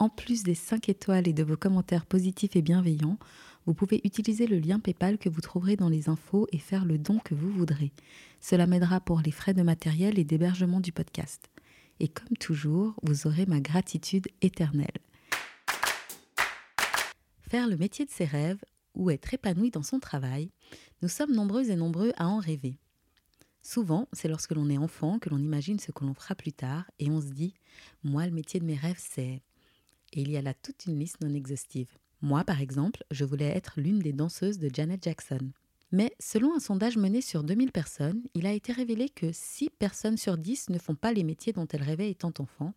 en plus des 5 étoiles et de vos commentaires positifs et bienveillants, vous pouvez utiliser le lien PayPal que vous trouverez dans les infos et faire le don que vous voudrez. Cela m'aidera pour les frais de matériel et d'hébergement du podcast. Et comme toujours, vous aurez ma gratitude éternelle. Faire le métier de ses rêves ou être épanoui dans son travail, nous sommes nombreux et nombreux à en rêver. Souvent, c'est lorsque l'on est enfant que l'on imagine ce que l'on fera plus tard et on se dit Moi, le métier de mes rêves, c'est. Et il y a là toute une liste non exhaustive. Moi, par exemple, je voulais être l'une des danseuses de Janet Jackson. Mais selon un sondage mené sur 2000 personnes, il a été révélé que 6 personnes sur 10 ne font pas les métiers dont elles rêvaient étant enfants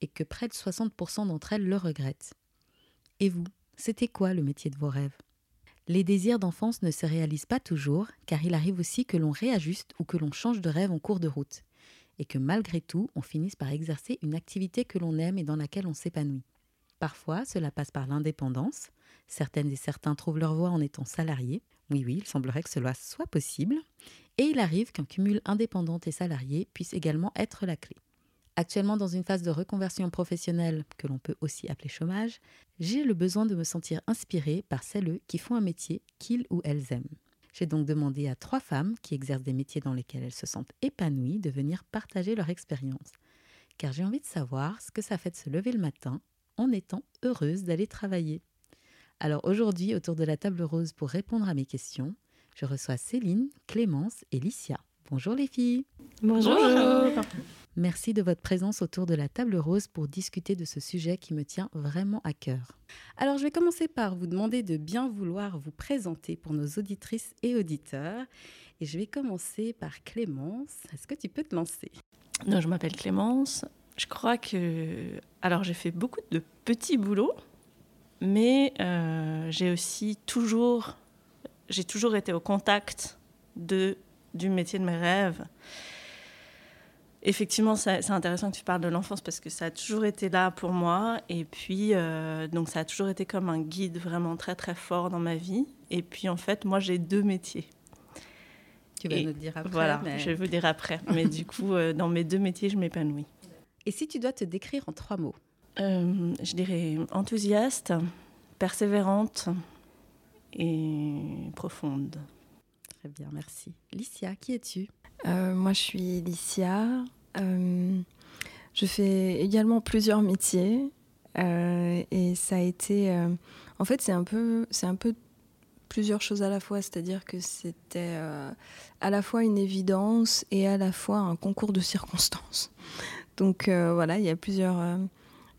et que près de 60% d'entre elles le regrettent. Et vous, c'était quoi le métier de vos rêves? Les désirs d'enfance ne se réalisent pas toujours car il arrive aussi que l'on réajuste ou que l'on change de rêve en cours de route et que malgré tout, on finisse par exercer une activité que l'on aime et dans laquelle on s'épanouit. Parfois, cela passe par l'indépendance. Certaines et certains trouvent leur voie en étant salariés. Oui, oui, il semblerait que cela soit possible. Et il arrive qu'un cumul indépendante et salarié puisse également être la clé. Actuellement dans une phase de reconversion professionnelle que l'on peut aussi appeler chômage, j'ai le besoin de me sentir inspirée par celles qui font un métier qu'ils ou elles aiment. J'ai donc demandé à trois femmes qui exercent des métiers dans lesquels elles se sentent épanouies de venir partager leur expérience. Car j'ai envie de savoir ce que ça fait de se lever le matin en étant heureuse d'aller travailler. Alors aujourd'hui, autour de la table rose pour répondre à mes questions, je reçois Céline, Clémence et Licia. Bonjour les filles. Bonjour. Merci de votre présence autour de la table rose pour discuter de ce sujet qui me tient vraiment à cœur. Alors je vais commencer par vous demander de bien vouloir vous présenter pour nos auditrices et auditeurs. Et je vais commencer par Clémence. Est-ce que tu peux te lancer? Non, je m'appelle Clémence. Je crois que... Alors j'ai fait beaucoup de petits boulots, mais euh, j'ai aussi toujours... J'ai toujours été au contact de, du métier de mes rêves. Effectivement, c'est intéressant que tu parles de l'enfance parce que ça a toujours été là pour moi. Et puis, euh, donc ça a toujours été comme un guide vraiment très très fort dans ma vie. Et puis en fait, moi j'ai deux métiers. Tu vas nous dire après. Voilà, je vais vous dire après. mais du coup, euh, dans mes deux métiers, je m'épanouis. Et si tu dois te décrire en trois mots euh, Je dirais enthousiaste, persévérante et profonde. Très bien, merci. Licia, qui es-tu euh, Moi, je suis Licia. Euh, je fais également plusieurs métiers. et ça a été. en fait, c'est un, peu, c'est un peu plusieurs choses à la fois. C'est-à-dire que c'était à la fois une évidence et à la fois un concours de circonstances. Donc euh, voilà, il y a plusieurs, euh,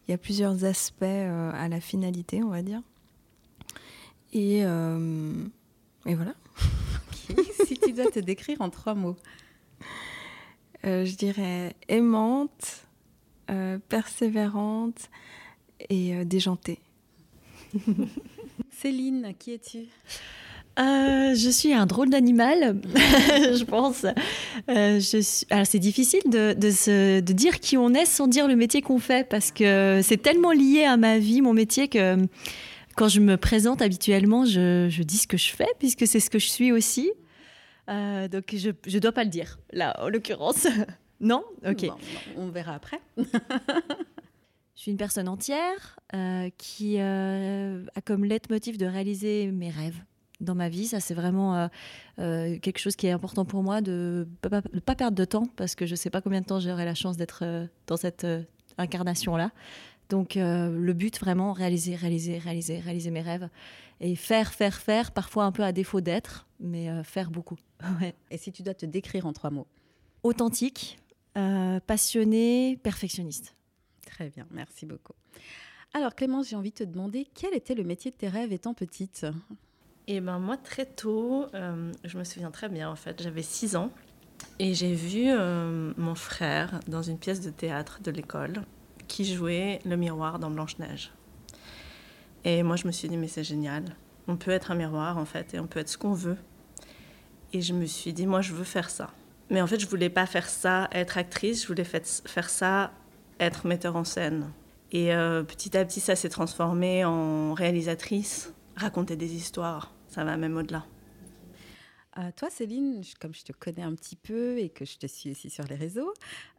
il y a plusieurs aspects euh, à la finalité, on va dire. Et, et voilà. si tu dois te décrire en trois mots. je dirais aimante, persévérante et déjantée. Céline, qui es-tu? Euh, je suis un drôle d'animal, je pense. Euh, c'est difficile de, de, de, dire qui on est sans dire le métier qu'on fait parce que c'est tellement lié à ma vie, mon métier, que quand je me présente habituellement, je, je dis ce que je fais puisque c'est ce que je suis aussi. Euh, donc je ne dois pas le dire, là, en l'occurrence. non? Ok. on verra après. Je suis une personne entière qui a comme leitmotiv de réaliser mes rêves dans ma vie. Ça, c'est vraiment euh, euh, quelque chose qui est important pour moi de ne pas, perdre de temps parce que je ne sais pas combien de temps j'aurai la chance d'être euh, dans cette incarnation-là. Donc le but vraiment, réaliser, réaliser, réaliser, réaliser mes rêves et faire, faire, faire, parfois un peu à défaut d'être, mais faire beaucoup. Et si tu dois te décrire en trois mots? Authentique, passionné, perfectionniste. Très bien, merci beaucoup. Alors Clémence, j'ai envie de te demander quel était le métier de tes rêves étant petite? Eh ben moi très tôt, euh, je me souviens très bien en fait, j'avais 6 ans et j'ai vu euh, mon frère dans une pièce de théâtre de l'école qui jouait le miroir dans Blanche-Neige. Et moi je me suis dit mais c'est génial, on peut être un miroir en fait et on peut être ce qu'on veut. Et je me suis dit moi je veux faire ça. Mais en fait je voulais pas faire ça être actrice, je voulais faire ça être metteur en scène. Et euh, petit à petit, ça s'est transformé en réalisatrice, raconter des histoires. Ça va même au-delà. Euh, toi, Céline, comme je te connais un petit peu et que je te suis aussi sur les réseaux,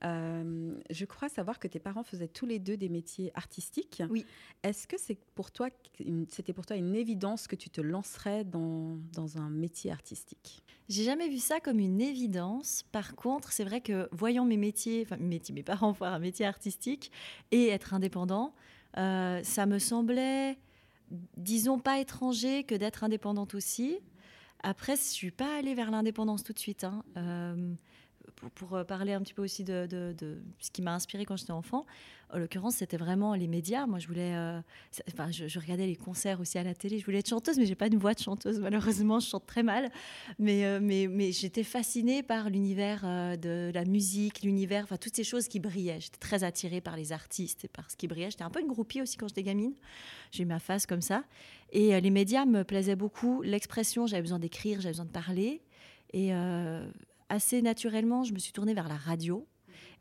euh, je crois savoir que tes parents faisaient tous les deux des métiers artistiques. Oui. Est-ce que c'est pour toi, c'était pour toi une évidence que tu te lancerais dans, dans un métier artistique? J'ai jamais vu ça comme une évidence. Par contre, c'est vrai que voyant mes métiers, enfin mes métiers, mes parents faire un métier artistique et être indépendant, euh, ça me semblait, disons, pas étranger que d'être indépendante aussi. Après, je suis pas allée vers l'indépendance tout de suite. Hein. Euh, pour, euh, parler un petit peu aussi de, ce qui m'a inspiré quand j'étais enfant, en l'occurrence, c'était vraiment les médias. Moi, je voulais. Euh, enfin, je, regardais les concerts aussi à la télé. Je voulais être chanteuse, mais j'ai pas une voix de chanteuse. Malheureusement, je chante très mal. Mais, mais, mais j'étais fascinée par l'univers de la musique, l'univers, enfin, toutes ces choses qui brillaient. J'étais très attirée par les artistes et par ce qui brillait. J'étais un peu une groupie aussi quand j'étais gamine. J'ai ma face comme ça. Et euh, les médias me plaisaient beaucoup. L'expression, j'avais besoin d'écrire, j'avais besoin de parler. Et euh, assez naturellement, je me suis tournée vers la radio.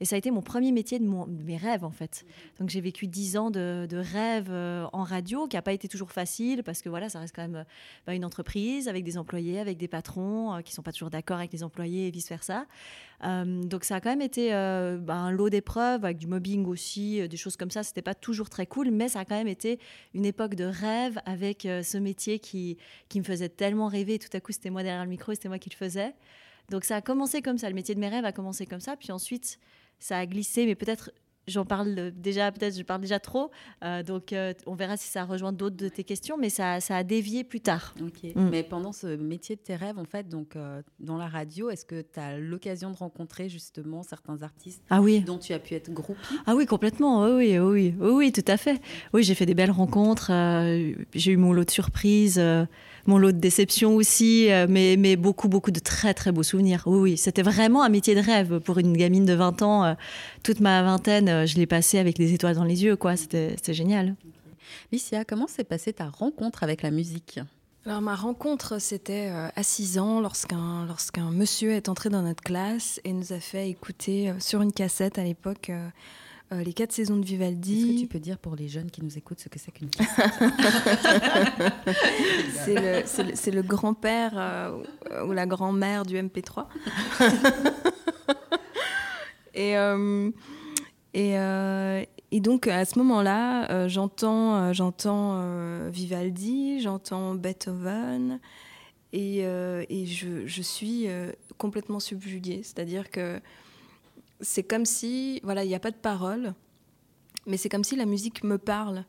Et ça a été mon premier métier de, mes rêves, en fait. Donc j'ai vécu dix ans de, de rêve euh, en radio, qui n'a pas été toujours facile, parce que voilà, ça reste quand même bah, une entreprise avec des employés, avec des patrons qui ne sont pas toujours d'accord avec les employés et vice-versa. donc ça a quand même été bah, un lot d'épreuves, avec du mobbing aussi, des choses comme ça. C'était pas toujours très cool, mais ça a quand même été une époque de rêve avec ce métier qui, qui me faisait tellement rêver. tout à coup, c'était moi derrière le micro, c'était moi qui le faisais. Donc ça a commencé comme ça, le métier de mes rêves a commencé comme ça, puis ensuite ça a glissé, mais peut-être j'en parle déjà, peut-être je parle déjà trop, euh, donc euh, on verra si ça rejoint d'autres de tes questions, mais ça, ça a dévié plus tard. Mm. mais pendant ce métier de tes rêves, en fait, donc euh, dans la radio, est-ce que tu as l'occasion de rencontrer justement certains artistes ah oui. dont tu as pu être groupie? Ah oui, complètement, oui, oui, oui, oui, oui, tout à fait. Oui, j'ai fait des belles rencontres, j'ai eu mon lot de surprises mon lot de déceptions aussi, euh, mais, mais beaucoup, beaucoup de très, très beaux souvenirs. Oui, oui, c'était vraiment un métier de rêve pour une gamine de 20 ans. Euh, toute ma vingtaine, euh, je l'ai passée avec des étoiles dans les yeux, quoi. C'était génial. Licia, comment s'est passée ta rencontre avec la musique? Alors ma rencontre, c'était à 6 ans lorsqu'un lorsqu'un monsieur est entré dans notre classe et nous a fait écouter sur une cassette à l'époque euh, les quatre saisons de Vivaldi. Est-ce que tu peux dire pour les jeunes qui nous écoutent ce que c'est qu'une C'est le, grand-père euh, ou la grand-mère du MP3. et, euh, et, donc à ce moment-là, j'entends j'entends Vivaldi, j'entends Beethoven. Et, et je, je, suis complètement subjuguée. C'est-à-dire que c'est comme si, voilà, il n'y a pas de parole, mais c'est comme si la musique me parle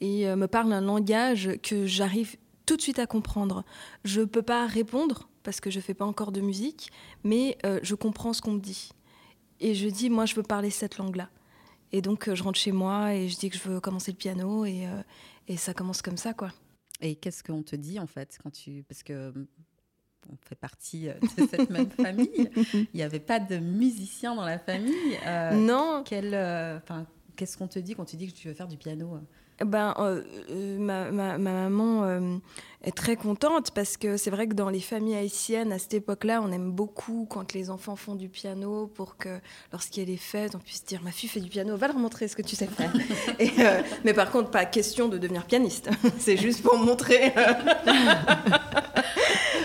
et euh, me parle un langage que j'arrive tout de suite à comprendre. Je ne peux pas répondre parce que je ne fais pas encore de musique, mais euh, je comprends ce qu'on me dit. Et je dis, moi, je veux parler cette langue-là. Et donc, euh, je rentre chez moi et je dis que je veux commencer le piano et, et ça commence comme ça, quoi. Et qu'est-ce qu'on te dit en fait quand tu parce que on fait partie euh, de cette même famille. Il n'y avait pas de musicien dans la famille. Euh, non. Euh, qu'est-ce qu'on te dit quand tu dis que tu veux faire du piano ben, ma, maman est très contente parce que c'est vrai que dans les familles haïtiennes, à cette époque-là, on aime beaucoup quand les enfants font du piano pour que lorsqu'il y a les fêtes, on puisse dire Ma fille fait du piano, va leur montrer ce que tu sais faire. Et, mais par contre, pas question de devenir pianiste. c'est juste pour montrer.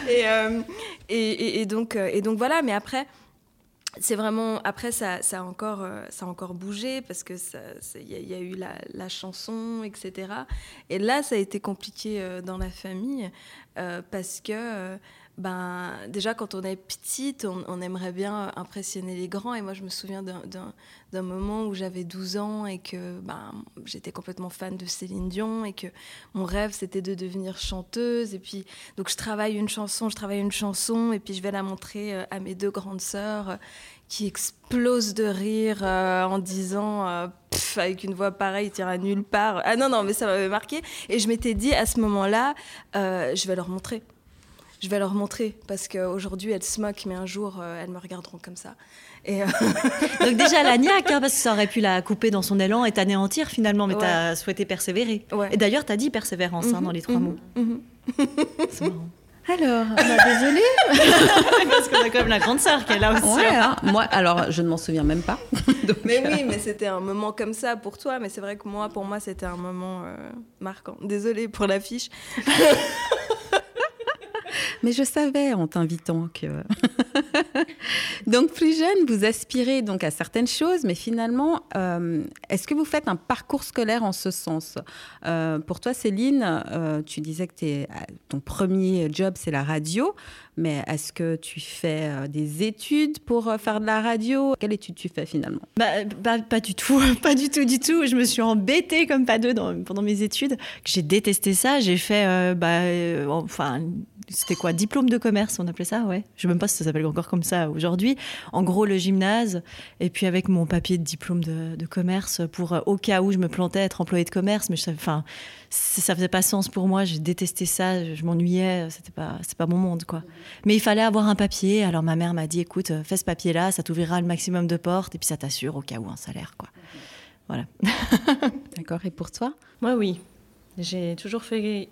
Euh, et, et, donc, euh, et donc voilà, mais après, c'est vraiment après ça, a encore euh, ça a encore bougé parce que il y, a eu la, chanson etc et là ça a été compliqué dans la famille parce que ben, déjà, quand on est petite, on, aimerait bien impressionner les grands. Et moi, je me souviens d'un moment où j'avais 12 ans et que ben, j'étais complètement fan de Céline Dion et que mon rêve, c'était de devenir chanteuse. Et puis, donc, je travaille une chanson, je travaille une chanson et puis je vais la montrer euh, à mes deux grandes sœurs euh, qui explosent de rire euh, en disant, avec une voix pareille, à nulle part. Ah non, non, mais ça m'avait marqué. Et je m'étais dit, à ce moment-là, je vais leur montrer je vais leur montrer parce qu'aujourd'hui elles se moquent, mais un jour euh, elles me regarderont comme ça. Et euh, Donc déjà la niaque, hein, parce que ça aurait pu la couper dans son élan et t'anéantir finalement, mais tu as souhaité persévérer. Et d'ailleurs tu as dit persévérance hein, dans les trois mhm, mots. Mhm. C'est marrant. Alors, bah, désolée. Parce qu'on a quand même la grande sœur qui est là aussi. Ouais, hein. Moi, alors, je ne m'en souviens même pas. mais oui, mais c'était un moment comme ça pour toi. Mais c'est vrai que moi, pour moi, c'était un moment euh, marquant. Désolée pour l'affiche. Mais je savais en t'invitant que. donc plus jeune, vous aspirez donc à certaines choses, mais finalement, euh, est-ce que vous faites un parcours scolaire en ce sens? Euh, Pour toi, Céline, euh, tu disais que ton premier job c'est la radio, mais est-ce que tu fais des études pour faire de la radio? Quelle étude tu fais finalement? Bah, Pas du tout, pas du tout, du tout. Je me suis embêtée comme pas deux pendant mes études. J'ai détesté ça. J'ai fait, bah, enfin c'était quoi Diplôme de commerce, on appelait ça, ouais. Je sais même pas si ça s'appelle encore comme ça aujourd'hui. En gros, le gymnase, et puis avec mon papier de diplôme de, commerce pour, euh, au cas où je me plantais, être employé de commerce. Mais enfin, ça faisait pas sens pour moi. J'ai détesté ça. Je m'ennuyais. C'était pas, c'est pas mon monde, quoi. Mais il fallait avoir un papier. Alors ma mère m'a dit, écoute, fais ce papier-là, ça t'ouvrira le maximum de portes, et puis ça t'assure au cas où un salaire, quoi. Voilà. D'accord. Et pour toi? Moi, oui. J'ai toujours fait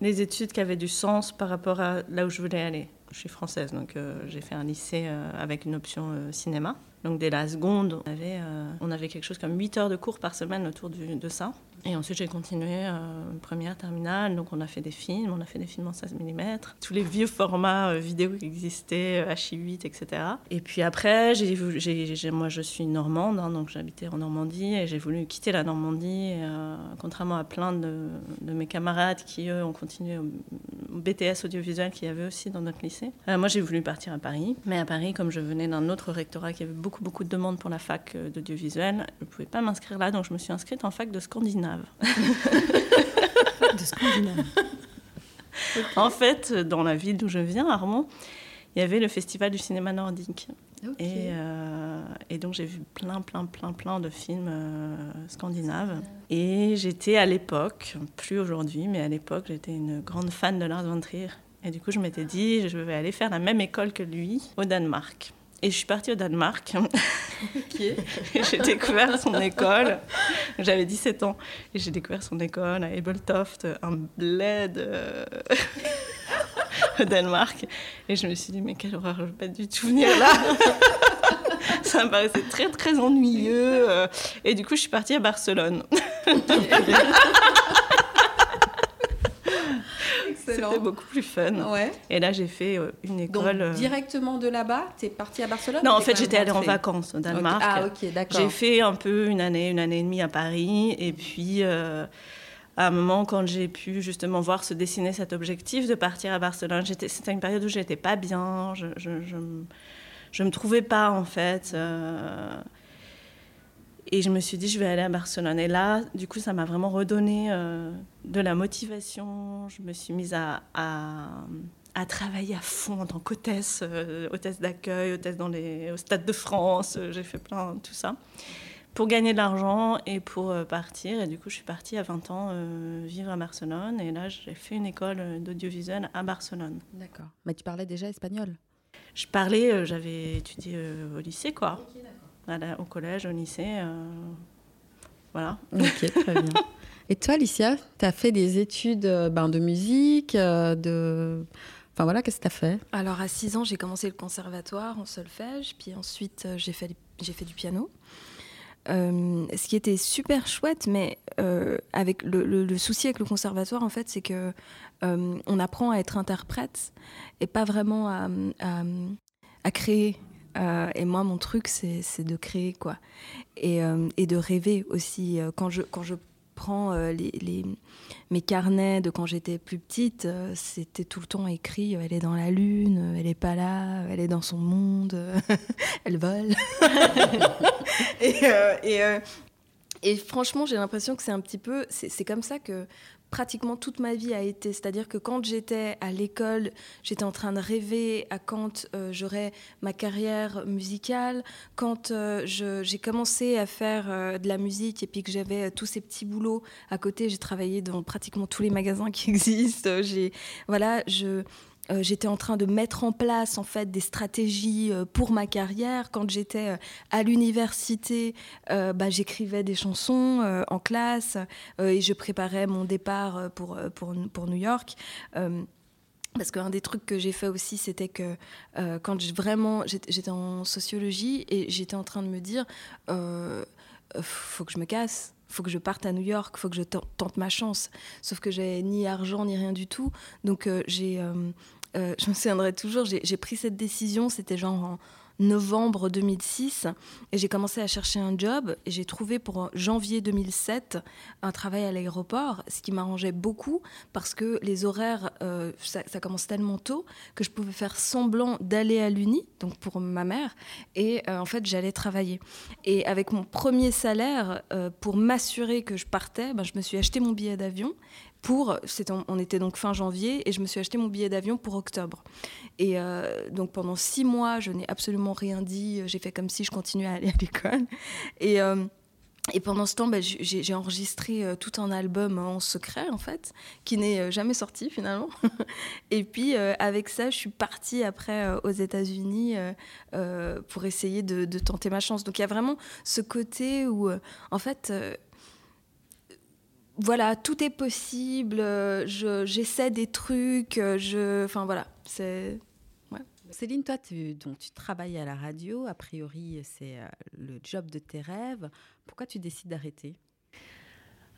les études qui avaient du sens par rapport à là où je voulais aller. Je suis française, donc euh, j'ai fait un lycée euh, avec une option euh, cinéma. Donc dès la seconde, on avait, on avait quelque chose comme 8 heures de cours par semaine autour de ça. Et ensuite, j'ai continué euh, première, terminale. Donc, on a fait des films, on a fait des films en 16 mm, tous les vieux formats euh, vidéo qui existaient, H8, euh, etc. Et puis après, j'ai, moi, je suis normande, hein, donc j'habitais en Normandie et j'ai voulu quitter la Normandie, contrairement à plein de, mes camarades qui, eux, ont continué au, BTS audiovisuel qu'il y avait aussi dans notre lycée. moi, j'ai voulu partir à Paris. Mais à Paris, comme je venais d'un autre rectorat qui avait beaucoup, beaucoup de demandes pour la fac d'audiovisuel, je ne pouvais pas m'inscrire là, donc je me suis inscrite en fac de Scandinave. de Scandinave. En fait, dans la ville d'où je viens, Armand, il y avait le festival du cinéma nordique. Et, euh, et, donc j'ai vu plein, plein, plein, plein de films euh, scandinaves. Et j'étais à l'époque, plus aujourd'hui, mais à l'époque, j'étais une grande fan de Lars von Trier. Et du coup, je m'étais dit, je vais aller faire la même école que lui au Danemark. Et je suis partie au Danemark. j'ai découvert son école. J'avais 17 ans. Et j'ai découvert son école à Ebeltoft, un bled euh, au Danemark. Et je me suis dit, mais quelle horreur, je ne veux pas du tout venir là. Ça me paraissait très, très ennuyeux. Euh. Et du coup, je suis partie à Barcelone. C'était beaucoup plus fun. Ouais. Et là, j'ai fait euh, une école. Donc, directement de là-bas, tu es partie à Barcelone Non, en fait, j'étais allée en vacances au Danemark. Ah, ok, d'accord. J'ai fait un peu une année, une année et demie à Paris. Et puis, euh, à un moment, quand j'ai pu justement voir se dessiner cet objectif de partir à Barcelone, c'était une période où j'étais pas bien. Je, je, je, me trouvais pas, en fait. Euh, et je me suis dit, je vais aller à Barcelone. Et là, du coup, ça m'a vraiment redonné euh, de la motivation. Je me suis mise à, à, travailler à fond en tant qu'hôtesse, euh, hôtesse d'accueil, hôtesse dans les, au Stade de France. Euh, j'ai fait plein tout ça pour gagner de l'argent et pour partir. Et du coup, je suis partie à 20 ans vivre à Barcelone. Et là, j'ai fait une école d'audiovisuel à Barcelone. D'accord. Mais tu parlais déjà espagnol Je parlais, j'avais étudié au lycée, quoi au collège, au lycée. Euh, voilà. Ok, très bien. Et toi, Alicia, tu as fait des études euh, ben, de musique, euh, de... Enfin voilà, qu'est-ce que tu as fait? Alors à 6 ans, j'ai commencé le conservatoire en solfège, puis ensuite j'ai fait, j'ai fait du piano. ce qui était super chouette, mais avec le, souci avec le conservatoire, en fait, c'est que on apprend à être interprète et pas vraiment à, à créer euh, et moi, mon truc, c'est de créer, quoi. Et, euh, de rêver aussi. Euh, quand je, quand je prends les, mes carnets de quand j'étais plus petite, c'était tout le temps écrit elle est dans la lune, elle est pas là, elle est dans son monde, elle vole. franchement, j'ai l'impression que c'est un petit peu, c'est comme ça que pratiquement toute ma vie a été. C'est-à-dire que quand j'étais à l'école, j'étais en train de rêver à quand euh, j'aurais ma carrière musicale, quand euh, j'ai commencé à faire euh, de la musique et puis que j'avais tous ces petits boulots à côté. J'ai travaillé dans pratiquement tous les magasins qui existent. Voilà, je euh, j'étais en train de mettre en place en fait des stratégies euh, pour ma carrière. Quand j'étais euh, à l'université, bah, j'écrivais des chansons en classe et je préparais mon départ pour, pour, pour New York. Parce qu'un des trucs que j'ai fait aussi, c'était que quand je, vraiment j'étais en sociologie et j'étais en train de me dire, faut que je me casse, faut que je parte à New York, faut que je tente ma chance. Sauf que j'avais ni argent ni rien du tout, donc j'ai je me souviendrai toujours, j'ai pris cette décision, c'était genre en novembre 2006, et j'ai commencé à chercher un job, et j'ai trouvé pour janvier 2007 un travail à l'aéroport, ce qui m'arrangeait beaucoup, parce que les horaires, euh, ça, commence tellement tôt, que je pouvais faire semblant d'aller à l'Uni, donc pour ma mère, et euh, en fait j'allais travailler. Et avec mon premier salaire, pour m'assurer que je partais, ben, je me suis acheté mon billet d'avion, pour, on était donc fin janvier, et je me suis acheté mon billet d'avion pour octobre. Et euh, donc pendant six mois, je n'ai absolument rien dit, j'ai fait comme si je continuais à aller à l'école. Et, euh, pendant ce temps, bah, j'ai enregistré euh, tout un album en secret, en fait, qui n'est jamais sorti finalement. et puis, avec ça, je suis partie après aux États-Unis pour essayer de, de, tenter ma chance. Donc, il y a vraiment ce côté où, en fait, voilà, tout est possible, euh, j'essaie des trucs, euh, je, enfin voilà, c'est... Céline, toi, tu, donc, tu travailles à la radio, a priori c'est euh, le job de tes rêves. Pourquoi tu décides d'arrêter?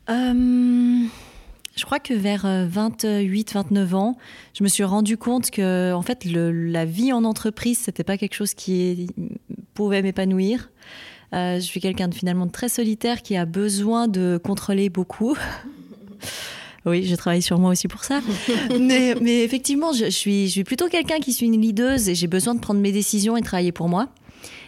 Je crois que vers 28-29 ans, je me suis rendu compte que en fait, la vie en entreprise, c'était pas quelque chose qui pouvait m'épanouir. Euh, je suis quelqu'un de finalement très solitaire qui a besoin de contrôler beaucoup. Oui, je travaille sur moi aussi pour ça. mais, effectivement, je, suis, je suis plutôt quelqu'un qui suis une leaduse et j'ai besoin de prendre mes décisions et de travailler pour moi.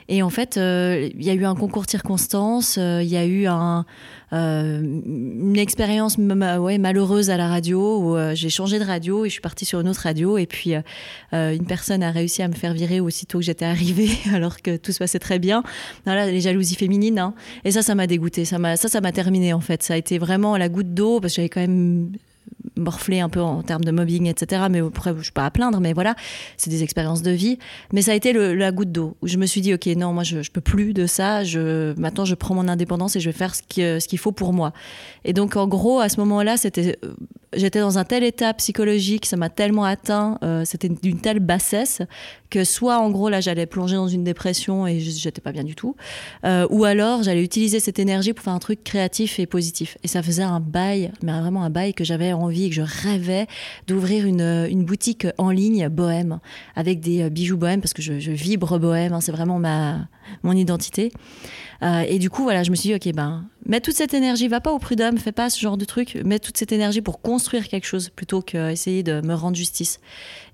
Et en fait, euh, il y a eu un concours de circonstances, euh, il y a eu un, euh, une expérience malheureuse à la radio où j'ai changé de radio et je suis partie sur une autre radio. Et puis, une personne a réussi à me faire virer aussitôt que j'étais arrivée, alors que tout se passait très bien. Voilà, les jalousies féminines. Hein. Et ça, ça m'a dégoûté. Ça, ça, ça m'a terminé en fait. Ça a été vraiment la goutte d'eau parce que j'avais quand même morflé un peu en termes de mobbing, etc. Mais après, je suis pas à plaindre, mais voilà, c'est des expériences de vie. Mais ça a été la goutte d'eau où je me suis dit, ok, non, moi, je, je peux plus de ça. Je, maintenant, je prends mon indépendance et je vais faire ce qu'il faut pour moi. Et donc, en gros, à ce moment-là, c'était euh, j'étais dans un tel état psychologique, ça m'a tellement atteint, euh, c'était d'une telle bassesse que soit en gros là j'allais plonger dans une dépression et j'étais pas bien du tout, euh, ou alors j'allais utiliser cette énergie pour faire un truc créatif et positif. Et ça faisait un bail, mais vraiment un bail que j'avais envie, que je rêvais d'ouvrir une, une, boutique en ligne bohème avec des euh, bijoux bohèmes parce que je, vibre bohème, hein, c'est vraiment ma mon identité. Euh, et du coup, voilà, je me suis dit, ok, ben, mets toute cette énergie, va pas au prud'homme, fais pas ce genre de truc, mets toute cette énergie pour construire quelque chose plutôt qu'essayer de me rendre justice.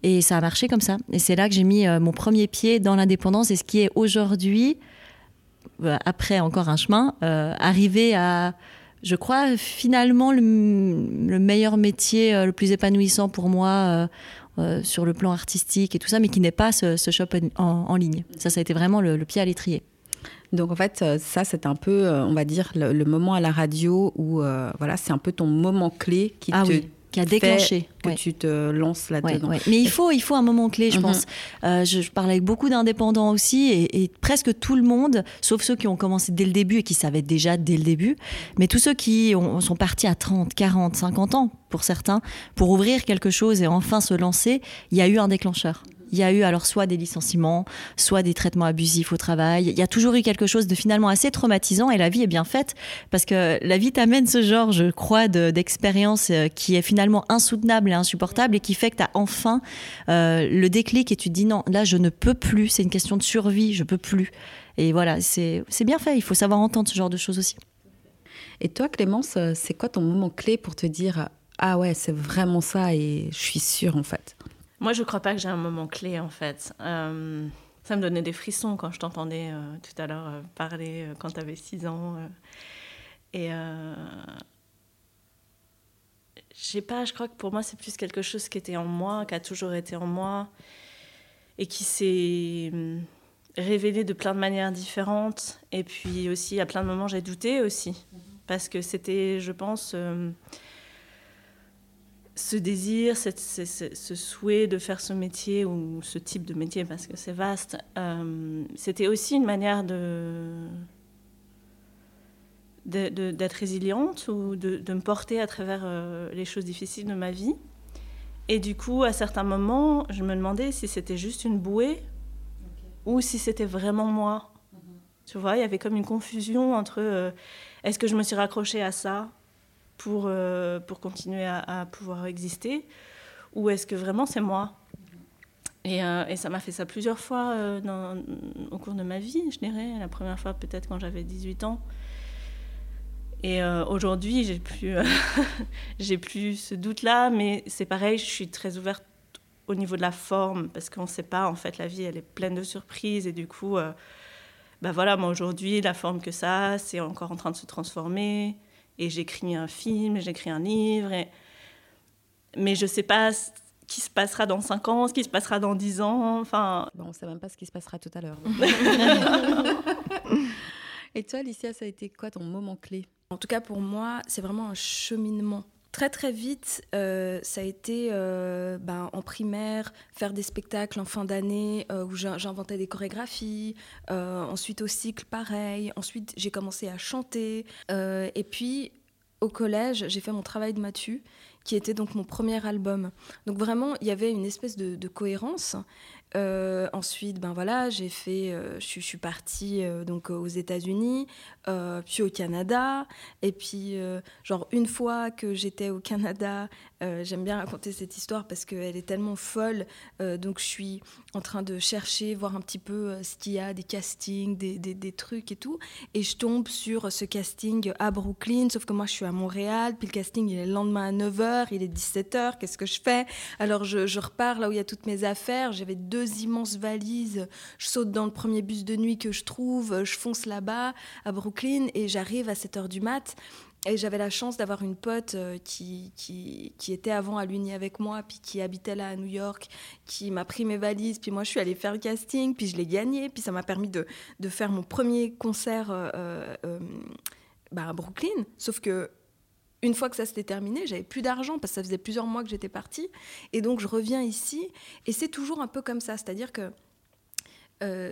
Et ça a marché comme ça. Et c'est là que j'ai mis euh, mon premier pied dans l'indépendance et ce qui est aujourd'hui, euh, après encore un chemin, arrivé à je crois finalement le, meilleur métier, le plus épanouissant pour moi sur le plan artistique et tout ça, mais qui n'est pas ce, shop en, ligne. Ça, ça a été vraiment le pied à l'étrier. Donc en fait, euh, ça c'est un peu, euh, on va dire, le, moment à la radio où euh, voilà, c'est un peu ton moment clé qui ah te qui a déclenché que tu te lances là-dedans. Mais il faut, il faut un moment clé, je mhm. pense. je, parle avec beaucoup d'indépendants aussi, et, presque tout le monde, sauf ceux qui ont commencé dès le début et qui savaient déjà dès le début, mais tous ceux qui sont partis à 30, 40, 50 ans, pour certains, pour ouvrir quelque chose et enfin se lancer, il y a eu un déclencheur. Il y a eu alors soit des licenciements, soit des traitements abusifs au travail. Il y a toujours eu quelque chose de finalement assez traumatisant et la vie est bien faite parce que la vie t'amène ce genre, je crois, d'expérience euh, qui est finalement insoutenable et insupportable et qui fait que tu as enfin euh, le déclic et tu te dis non, là je ne peux plus, c'est une question de survie, je peux plus. Et voilà, c'est bien fait, il faut savoir entendre ce genre de choses aussi. Et toi, Clémence, c'est quoi ton moment clé pour te dire ah ouais, c'est vraiment ça et je suis sûre en fait? Moi, je crois pas que j'ai un moment clé en fait. Euh, ça me donnait des frissons quand je t'entendais euh, tout à l'heure euh, parler quand tu avais 6 ans. et je sais pas, je crois que pour moi, c'est plus quelque chose qui était en moi, qui a toujours été en moi et qui s'est hum, révélé de plein de manières différentes. Et puis aussi, à plein de moments, j'ai douté aussi. Parce que c'était, je pense, ce désir, ce souhait de faire ce métier ou ce type de métier, parce que c'est vaste, euh, c'était aussi une manière de d'être résiliente ou de, me porter à travers euh, les choses difficiles de ma vie. Et du coup, à certains moments, je me demandais si c'était juste une bouée ou si c'était vraiment moi. Mm-hmm. Tu vois, il y avait comme une confusion entre euh, est-ce que je me suis raccrochée à ça pour, euh, pour continuer à, pouvoir exister Ou est-ce que vraiment c'est moi? Et, euh, et, ça m'a fait ça plusieurs fois euh, au cours de ma vie, je dirais. La première fois peut-être quand j'avais 18 ans. Et aujourd'hui, j'ai plus, j'ai plus ce doute-là, mais c'est pareil, je suis très ouverte au niveau de la forme, parce qu'on ne sait pas, en fait, la vie, elle est pleine de surprises, et du coup, bah voilà, moi aujourd'hui, la forme que ça, c'est encore en train de se transformer et j'écris un film, j'écris un livre. Mais je ne sais pas ce qui se passera dans 5 ans, ce qui se passera dans 10 ans. Enfin... Bon, on ne sait même pas ce qui se passera tout à l'heure. et toi, Alicia, ça a été quoi ton moment clé? En tout cas, pour moi, c'est vraiment un cheminement. Très très vite, euh, ça a été euh, ben, en primaire, faire des spectacles en fin d'année euh, où j'inventais des chorégraphies. ensuite au cycle, pareil. Ensuite, j'ai commencé à chanter. et puis au collège, j'ai fait mon travail de Mathieu, qui était donc mon premier album. Donc vraiment, il y avait une espèce de cohérence. Euh, ensuite, ben voilà, j'ai fait, euh, je, suis partie euh, donc aux États-Unis, puis au Canada, et puis genre une fois que j'étais au Canada, j'aime bien raconter cette histoire parce qu'elle est tellement folle. donc je suis en train de chercher, voir un petit peu ce qu'il y a, des castings, des, des, des, trucs et tout, et je tombe sur ce casting à Brooklyn, sauf que moi je suis à Montréal, puis le casting il est le lendemain à 9h, il est 17h, qu'est-ce que je fais? Alors je, je repars là où il y a toutes mes affaires, j'avais deux immenses valises. Je saute dans le premier bus de nuit que je trouve, je fonce là-bas, à Brooklyn, et j'arrive à 7 h du mat. Et j'avais la chance d'avoir une pote euh, qui, qui, qui, était avant à l'Uni avec moi, puis qui habitait là à New York, qui m'a pris mes valises, puis moi je suis allée faire le casting, puis je l'ai gagné, puis ça m'a permis de, de, faire mon premier concert euh, euh, bah, à Brooklyn. Sauf que une fois que ça s'était terminé, j'avais plus d'argent parce que ça faisait plusieurs mois que j'étais partie. Et donc je reviens ici et c'est toujours un peu comme ça. C'est-à-dire que euh,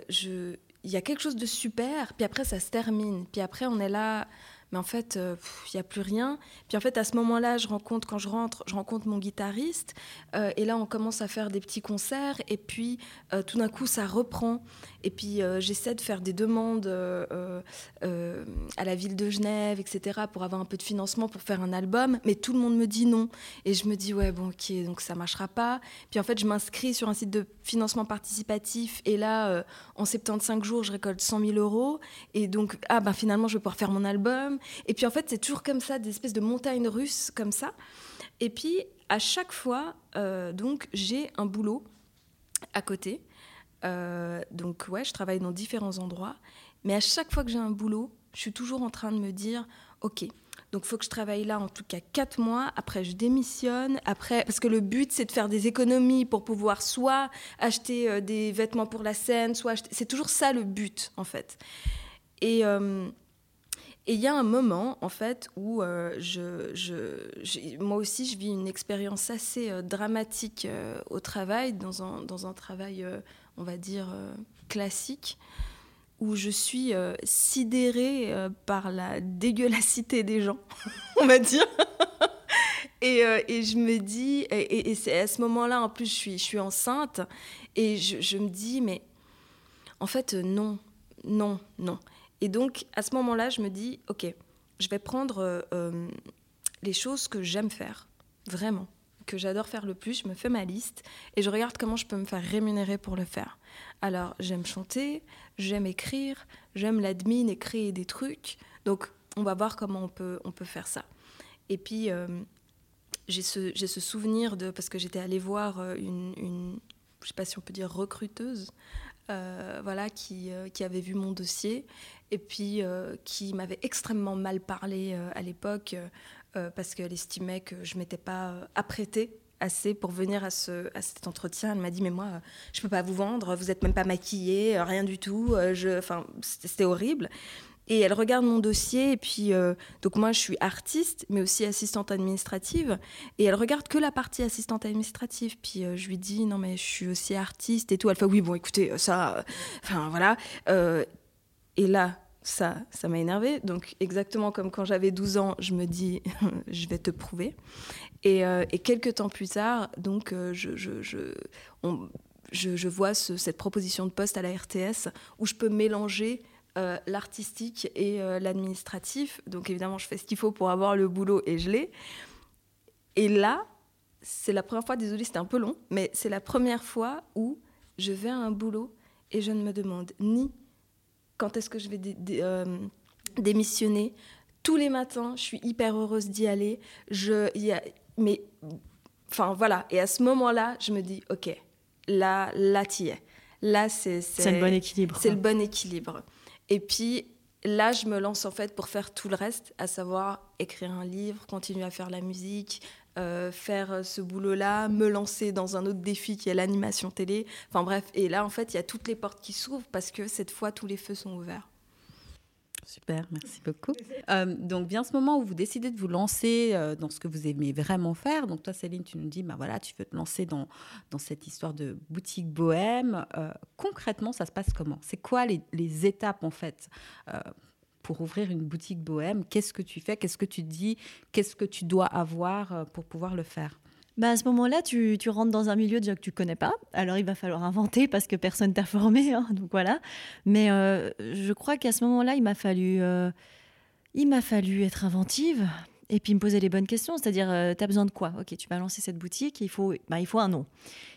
il y a quelque chose de super, puis après ça se termine. Puis après on est là, mais en fait, il euh, n'y a plus rien. Puis en fait, à ce moment-là, je rencontre, quand je rentre, je rencontre mon guitariste, euh, et là, on commence à faire des petits concerts, et puis euh, tout d'un coup, ça reprend. Et puis j'essaie de faire des demandes à la ville de Genève, etc., pour avoir un peu de financement pour faire un album, mais tout le monde me dit non. Et je me dis, ouais, bon, ok, donc ça marchera pas. Puis en fait, je m'inscris sur un site de financement participatif, et là, en 75 jours, je récolte 100 000 euros, et donc, ah ben finalement, je vais pouvoir faire mon album. Et puis en fait, c'est toujours comme ça, des espèces de montagnes russes comme ça. Et puis à chaque fois, euh, donc j'ai un boulot à côté. Euh, donc ouais, je travaille dans différents endroits. Mais à chaque fois que j'ai un boulot, je suis toujours en train de me dire, ok, donc il faut que je travaille là en tout cas quatre mois. Après, je démissionne. Après, parce que le but c'est de faire des économies pour pouvoir soit acheter euh, des vêtements pour la scène, soit acheter... c'est toujours ça le but en fait. Et et il y a un moment, en fait, où euh, je, moi aussi, je vis une expérience assez euh, dramatique euh, au travail, dans un, dans un travail, on va dire, classique, où je suis sidérée par la dégueulassité des gens, on va dire. et, et, je me dis, et, c'est à ce moment-là, en plus, je suis, je suis enceinte, et je me dis, mais en fait, non, non, non. Et donc, à ce moment-là, je me dis, OK, je vais prendre euh, euh, les choses que j'aime faire, vraiment, que j'adore faire le plus. Je me fais ma liste et je regarde comment je peux me faire rémunérer pour le faire. Alors, j'aime chanter, j'aime écrire, j'aime l'admin et créer des trucs. Donc, on va voir comment on peut, on peut faire ça. Et puis, j'ai ce, ce, souvenir de, parce que j'étais allée voir une, je sais pas si on peut dire recruteuse, voilà, qui, qui avait vu mon dossier et puis qui m'avait extrêmement mal parlé à l'époque parce qu'elle estimait que je m'étais pas apprêtée assez pour venir à, ce, à cet entretien. Elle m'a dit, mais moi, je peux pas vous vendre, vous êtes même pas maquillée, rien du tout. Euh, enfin, c'était horrible. Et elle regarde mon dossier, et puis, euh, donc moi, je suis artiste, mais aussi assistante administrative. Et elle regarde que la partie assistante administrative. Puis euh, je lui dis, non, mais je suis aussi artiste et tout. Elle fait, oui, bon, écoutez, ça, enfin, voilà. Et là, ça, ça m'a énervé. Donc, exactement comme quand j'avais 12 ans, je me dis, je vais te prouver. Euh, et, quelques temps plus tard, donc, euh, je, vois cette proposition de poste à la RTS où je peux mélanger euh, l'artistique et l'administratif. Donc évidemment, je fais ce qu'il faut pour avoir le boulot et je l'ai. Et là, c'est la première fois, désolé, c'était un peu long, mais c'est la première fois où je vais à un boulot et je ne me demande ni quand est-ce que je vais démissionner. Tous les matins, je suis hyper heureuse d'y aller. Je, y a, mais enfin voilà. Et à ce moment-là, je me dis, ok, là, là, y es. Là, c'est c'est le bon équilibre. C'est le bon équilibre. Et puis là, je me lance en fait pour faire tout le reste, à savoir écrire un livre, continuer à faire la musique, euh, faire ce boulot-là, me lancer dans un autre défi qui est l'animation télé. Enfin bref, et là, en fait, il y a toutes les portes qui s'ouvrent parce que cette fois, tous les feux sont ouverts. Super, merci beaucoup. Euh, donc, bien ce moment où vous décidez de vous lancer euh, dans ce que vous aimez vraiment faire. Donc, toi, Céline, tu nous dis, bah voilà, tu veux te lancer dans, dans cette histoire de boutique bohème. Euh, concrètement, ça se passe comment? C'est quoi les, les, étapes, en fait? Pour ouvrir une boutique bohème, qu'est-ce que tu fais? Qu'est-ce que tu dis? Qu'est-ce que tu dois avoir pour pouvoir le faire? Bah à ce moment-là, tu, tu, rentres dans un milieu déjà que tu connais pas. Alors, il va falloir inventer parce que personne t'a formé. Hein, donc voilà. Mais euh, je crois qu'à ce moment-là, il m'a fallu, euh, il m'a fallu être inventive et puis me poser les bonnes questions. C'est-à-dire, euh, tu as besoin de quoi? Ok, tu vas lancer cette boutique, il faut, bah, il faut un nom,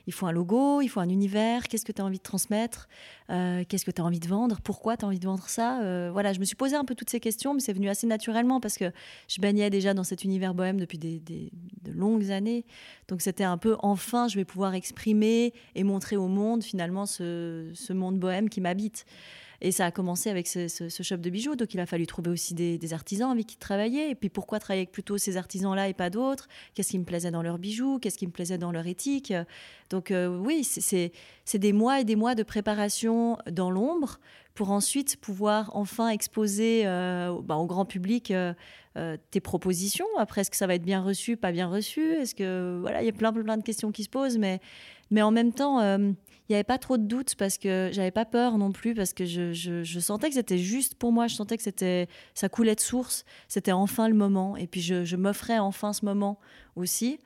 il faut un logo, il faut un univers, qu'est-ce que tu as envie de transmettre, euh, qu'est-ce que tu as envie de vendre, pourquoi tu as envie de vendre ça? Euh, voilà, je me suis posé un peu toutes ces questions, mais c'est venu assez naturellement parce que je baignais déjà dans cet univers bohème depuis des, de longues années. Donc c'était un peu, enfin, je vais pouvoir exprimer et montrer au monde finalement ce monde bohème qui m'habite. Et ça a commencé avec ce, shop de bijoux. Donc il a fallu trouver aussi des, artisans avec qui travailler. Et puis pourquoi travailler avec plutôt ces artisans-là et pas d'autres? Qu'est-ce qui me plaisait dans leurs bijoux? Qu'est-ce qui me plaisait dans leur éthique? Donc euh, oui, c'est des mois et des mois de préparation dans l'ombre pour ensuite pouvoir enfin exposer euh, bah, au grand public euh, tes propositions. Après, est-ce que ça va être bien reçu, pas bien reçu? Est-ce que voilà, il y a plein, plein de questions qui se posent, mais mais en même temps, il n'y avait pas trop de doutes parce que j'avais pas peur non plus parce que je, je, sentais que c'était juste pour moi. Je sentais que c'était ça coulait de source. C'était enfin le moment. Et puis je, je m'offrais enfin ce moment aussi.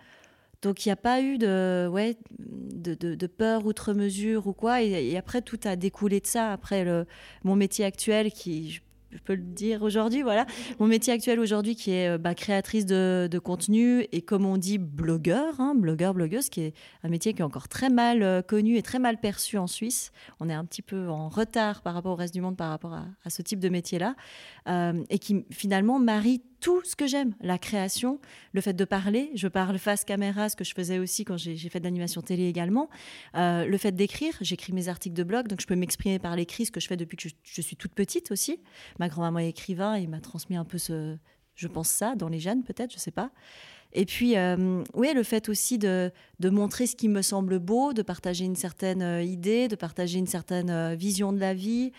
Donc il n'y a pas eu de, ouais, de, de, peur outre mesure ou quoi. Et, après, tout a découlé de ça. Après, mon métier actuel, qui, je peux le dire aujourd'hui, voilà. Mon métier actuel aujourd'hui qui est euh, bah, créatrice de, contenu et comme on dit blogueur, hein, blogueur, blogueuse, qui est un métier qui est encore très mal euh, connu et très mal perçu en Suisse. On est un petit peu en retard par rapport au reste du monde par rapport à, ce type de métier-là euh, et qui finalement marie tout ce que j'aime, la création, le fait de parler. Je parle face caméra, ce que je faisais aussi quand j'ai fait de l'animation télé également. Euh, le fait d'écrire, j'écris mes articles de blog, donc je peux m'exprimer par l'écrit, ce que je fais depuis que je, suis toute petite aussi. Ma grand-maman est écrivain et m'a transmis un peu ce, je pense ça, dans les gènes peut-être, je sais pas. Et puis, euh, oui, le fait aussi de, de, montrer ce qui me semble beau, de partager une certaine euh, idée, de partager une certaine vision de la vie,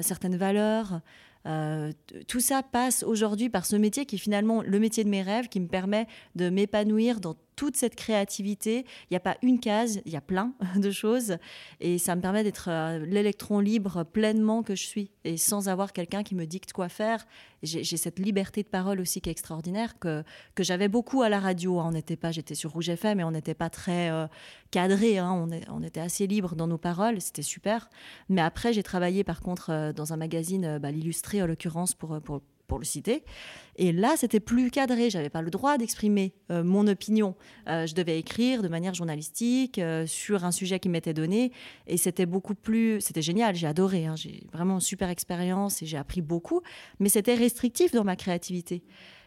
certaines valeurs. Euh, tout ça passe aujourd'hui par ce métier qui est finalement le métier de mes rêves, qui me permet de m'épanouir dans toute cette créativité. Il n'y a pas une case, il y a plein de choses. Et ça me permet d'être euh, l'électron libre pleinement que je suis et sans avoir quelqu'un qui me dicte quoi faire. J'ai cette liberté de parole aussi qui est extraordinaire, que, que j'avais beaucoup à la radio. On n'était pas, j'étais sur Rouge FM, mais on n'était pas très euh, cadré. Hein. On, on, était assez libre dans nos paroles, c'était super. Mais après, j'ai travaillé par contre euh, dans un magazine, bah, l'illustré en l'occurrence, pour, pour pour le citer. Et là, c'était plus cadré. J'avais pas le droit d'exprimer euh, mon opinion. Euh, je devais écrire de manière journalistique euh, sur un sujet qui m'était donné. Et c'était beaucoup plus. C'était génial. J'ai adoré. Hein. J'ai vraiment une super expérience et j'ai appris beaucoup. Mais c'était restrictif dans ma créativité.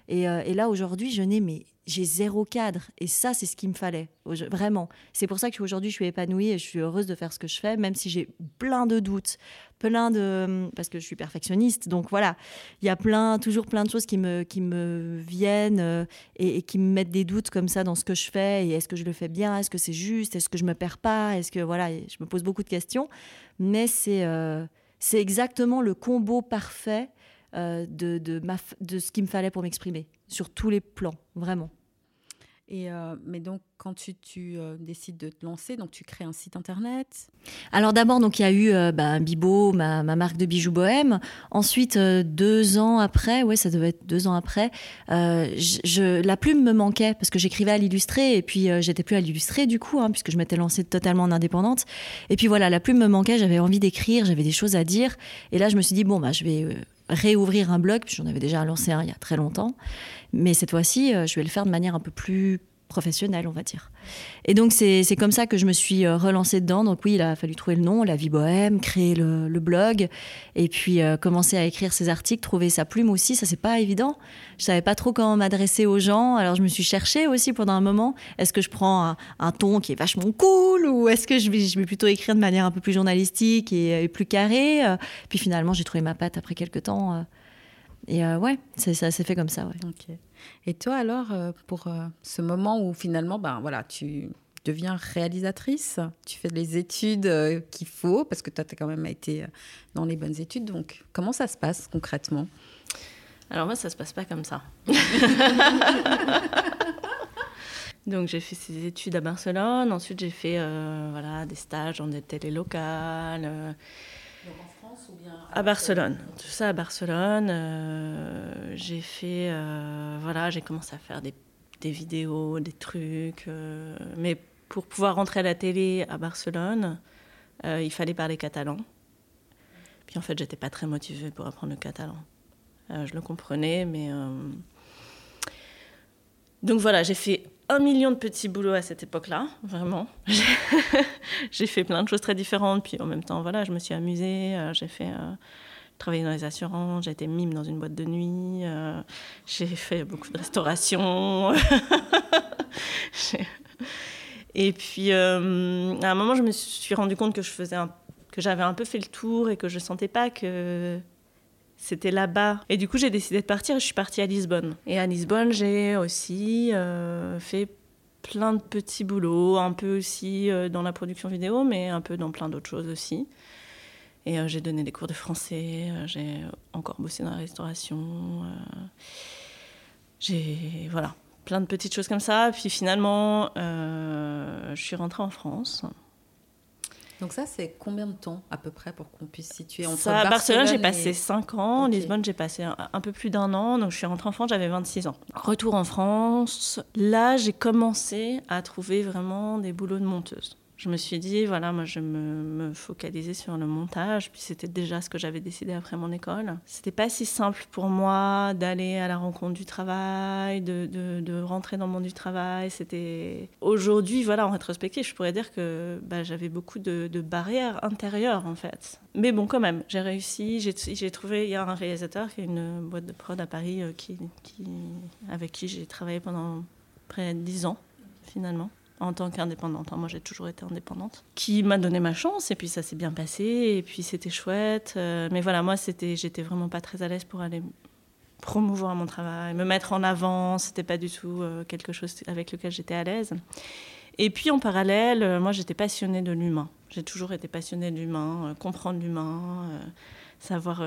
Et, et là, aujourd'hui, je n'ai mais j'ai zéro cadre. Et ça, c'est ce qu'il me fallait, vraiment. C'est pour ça qu'aujourd'hui, je suis épanouie et je suis heureuse de faire ce que je fais, même si j'ai plein de doutes, plein de... Parce que je suis perfectionniste, donc voilà. Il y a plein, toujours plein de choses qui me, qui me viennent euh, et, qui me mettent des doutes comme ça dans ce que je fais. Et est-ce que je le fais bien? Est-ce que c'est juste? Est-ce que je me perds pas? Est-ce que... Voilà, je me pose beaucoup de questions. Mais c'est euh, c'est exactement le combo parfait euh, de, de, ma, de ce qu'il me fallait pour m'exprimer, sur tous les plans, vraiment. Et euh, mais donc, quand tu, tu euh, décides de te lancer, donc tu crées un site internet? Alors d'abord, donc il y a eu euh, bah, Bibo, ma, ma, marque de bijoux bohème. Ensuite, deux ans après, ouais, ça devait être deux ans après, je, la plume me manquait parce que j'écrivais à l'illustré et puis j'étais plus à l'illustré du coup, hein, puisque je m'étais lancée totalement en indépendante. Et puis voilà, la plume me manquait, j'avais envie d'écrire, j'avais des choses à dire. Et là, je me suis dit, bon, bah, je vais réouvrir un blog, j'en avais déjà lancé un il y a très longtemps. Mais cette fois-ci, euh, je vais le faire de manière un peu plus professionnelle, on va dire. Et donc, c'est comme ça que je me suis euh, relancée dedans. Donc, oui, il a fallu trouver le nom, La Vie Bohème, créer le, blog, et puis euh, commencer à écrire ses articles, trouver sa plume aussi. Ça, c'est pas évident. Je savais pas trop comment m'adresser aux gens. Alors, je me suis cherchée aussi pendant un moment. Est-ce que je prends un, ton qui est vachement cool, ou est-ce que je vais, je vais plutôt écrire de manière un peu plus journalistique et, plus carrée? Puis finalement, j'ai trouvé ma patte après quelques temps. Et euh, ouais, ça s'est fait comme ça. Ouais. Et toi alors, euh, pour euh, ce moment où finalement, ben voilà, tu deviens réalisatrice, tu fais les études qu'il faut, parce que toi, tu as quand même été dans les bonnes études. Donc, comment ça se passe concrètement? Alors moi, ça se passe pas comme ça. Donc j'ai fait ces études à Barcelone. Ensuite j'ai fait voilà des stages dans des télé locales à Barcelone, tout ça à Barcelone. Euh, j'ai fait, euh, voilà, j'ai commencé à faire des, vidéos, des trucs. Euh, mais pour pouvoir rentrer à la télé à Barcelone, il fallait parler catalan. Puis en fait, j'étais pas très motivée pour apprendre le catalan. je le comprenais, mais donc voilà, j'ai fait un million de petits boulots à cette époque-là, vraiment. j'ai fait plein de choses très différentes, puis en même temps, voilà, je me suis amusée. Euh, j'ai fait euh, travaillé dans les assurances, j'ai été mime dans une boîte de nuit, euh, j'ai fait beaucoup de restauration. et puis, à un moment, je me suis rendu compte que je faisais que j'avais un peu fait le tour et que je sentais pas que c'était là-bas. Et du coup, j'ai décidé de partir et je suis partie à Lisbonne. Et à Lisbonne, j'ai aussi euh, fait plein de petits boulots, un peu aussi euh, dans la production vidéo, mais un peu dans plein d'autres choses aussi. Et euh, j'ai donné des cours de français, j'ai encore bossé dans la restauration. j'ai, voilà, plein de petites choses comme ça. Puis finalement, je suis rentrée en France. Donc ça, c'est combien de temps à peu près pour qu'on puisse situer entre ça, Barcelone, Barcelone j'ai passé 5 ans. Lisbonne, j'ai passé un, peu plus d'un an. Donc je suis rentrée en France, j'avais 26 ans. Retour en France. Là, j'ai commencé à trouver vraiment des boulots de monteuse je me suis dit, voilà, moi je me, me focalisais sur le montage, puis c'était déjà ce que j'avais décidé après mon école. C'était pas si simple pour moi d'aller à la rencontre du travail, de, de, rentrer dans le monde du travail. C'était aujourd'hui, voilà, en rétrospective, je pourrais dire que bah, j'avais beaucoup de, barrières intérieures en fait. Mais bon, quand même, j'ai réussi. J'ai trouvé, il y a un réalisateur qui a une boîte de prod à Paris euh, avec qui j'ai travaillé pendant près de 10 ans finalement en tant qu'indépendante. Moi, j'ai toujours été indépendante. Qui m'a donné ma chance, et puis ça s'est bien passé, et puis c'était chouette. Euh, mais voilà, moi, c'était, j'étais vraiment pas très à l'aise pour aller promouvoir mon travail, me mettre en avant. C'était pas du tout euh, quelque chose avec lequel j'étais à l'aise. Et puis en parallèle, euh, moi, j'étais passionnée de l'humain. J'ai toujours été passionnée de l'humain, comprendre l'humain, savoir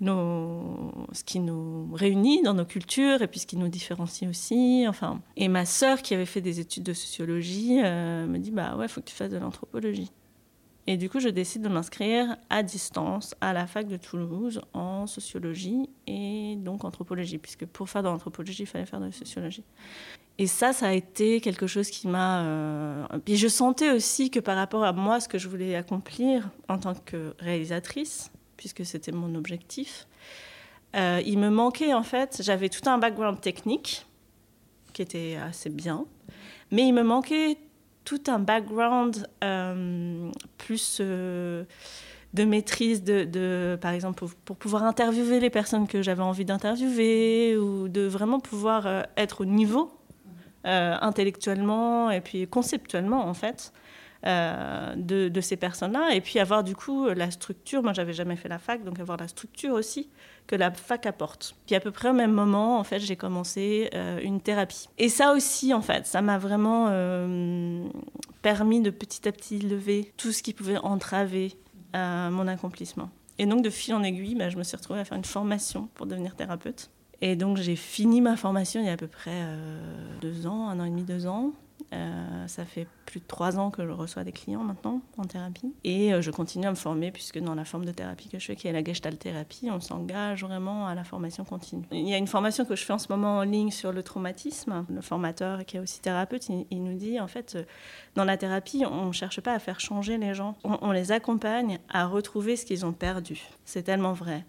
ce qui nous réunit dans nos cultures et puis ce qui nous différencie aussi. Enfin, et ma sœur qui avait fait des études de sociologie euh, me dit bah ouais, faut que tu fasses de l'anthropologie. Et du coup, je décide de m'inscrire à distance à la fac de Toulouse en sociologie et donc anthropologie, puisque pour faire de l'anthropologie, il fallait faire de la sociologie. Et ça, ça a été quelque chose qui m'a. Euh... Puis je sentais aussi que par rapport à moi, ce que je voulais accomplir en tant que réalisatrice, puisque c'était mon objectif, Euh, il me manquait en fait, j'avais tout un background technique qui était assez bien, mais il me manquait tout un background euh, plus euh, de maîtrise, de, par exemple, pour, pour, pouvoir interviewer les personnes que j'avais envie d'interviewer ou de vraiment pouvoir être au niveau intellectuellement et puis conceptuellement en fait. Euh, de, ces personnes-là. Et puis avoir du coup la structure, moi j'avais jamais fait la fac, donc avoir la structure aussi que la fac apporte. Puis à peu près au même moment, en fait, j'ai commencé euh, une thérapie. Et ça aussi, en fait, ça m'a vraiment euh, permis de petit à petit lever tout ce qui pouvait entraver mon accomplissement. Et donc de fil en aiguille, bah, je me suis retrouvée à faire une formation pour devenir thérapeute. Et donc j'ai fini ma formation il y a à peu près deux ans, un an et demi, deux ans. Euh, ça fait plus de trois ans que je reçois des clients maintenant en thérapie. Et euh, je continue à me former puisque dans la forme de thérapie que je fais, qui est la gestalt thérapie, on s'engage vraiment à la formation continue. Il y a une formation que je fais en ce moment en ligne sur le traumatisme. Le formateur qui est aussi thérapeute, il, nous dit en fait, euh, dans la thérapie, on ne cherche pas à faire changer les gens. On, les accompagne à retrouver ce qu'ils ont perdu. C'est tellement vrai.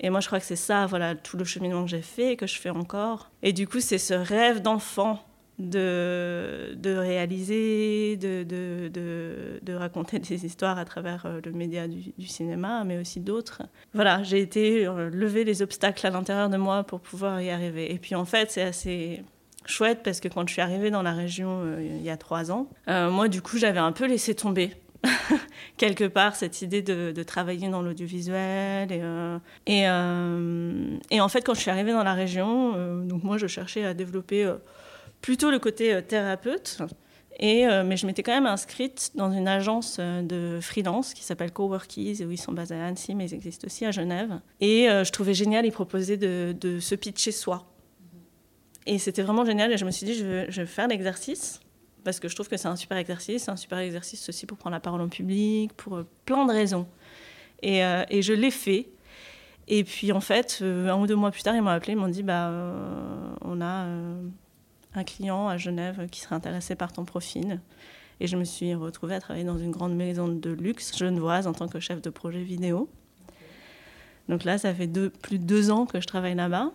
Et moi, je crois que c'est ça, voilà, tout le cheminement que j'ai fait et que je fais encore. Et du coup, c'est ce rêve d'enfant de, de réaliser, de, de, de, raconter des histoires à travers euh, le média du, cinéma, mais aussi d'autres. Voilà, j'ai été euh, lever les obstacles à l'intérieur de moi pour pouvoir y arriver. Et puis en fait, c'est assez chouette parce que quand je suis arrivée dans la région euh, il y a trois ans, moi du coup j'avais un peu laissé tomber quelque part cette idée de, travailler dans l'audiovisuel et, et, et, en fait quand je suis arrivée dans la région, donc moi je cherchais à développer plutôt le côté euh, thérapeute. Et, euh, mais je m'étais quand même inscrite dans une agence euh, de freelance qui s'appelle Coworkies, où ils sont basés à Annecy, mais ils existent aussi à Genève. Et je trouvais génial, ils proposaient de, se pitcher soi. Et c'était vraiment génial, et je me suis dit, je vais faire l'exercice, parce que je trouve que c'est un super exercice, c'est un super exercice aussi pour prendre la parole en public, pour plein de raisons. Et, et je l'ai fait. Et puis en fait, un ou deux mois plus tard, ils m'ont appelé, ils m'ont dit, bah, on a un client à Genève qui serait intéressé par ton profil. Et je me suis retrouvée à travailler dans une grande maison de luxe genevoise en tant que chef de projet vidéo. Donc là, ça fait plus de deux ans que je travaille là-bas.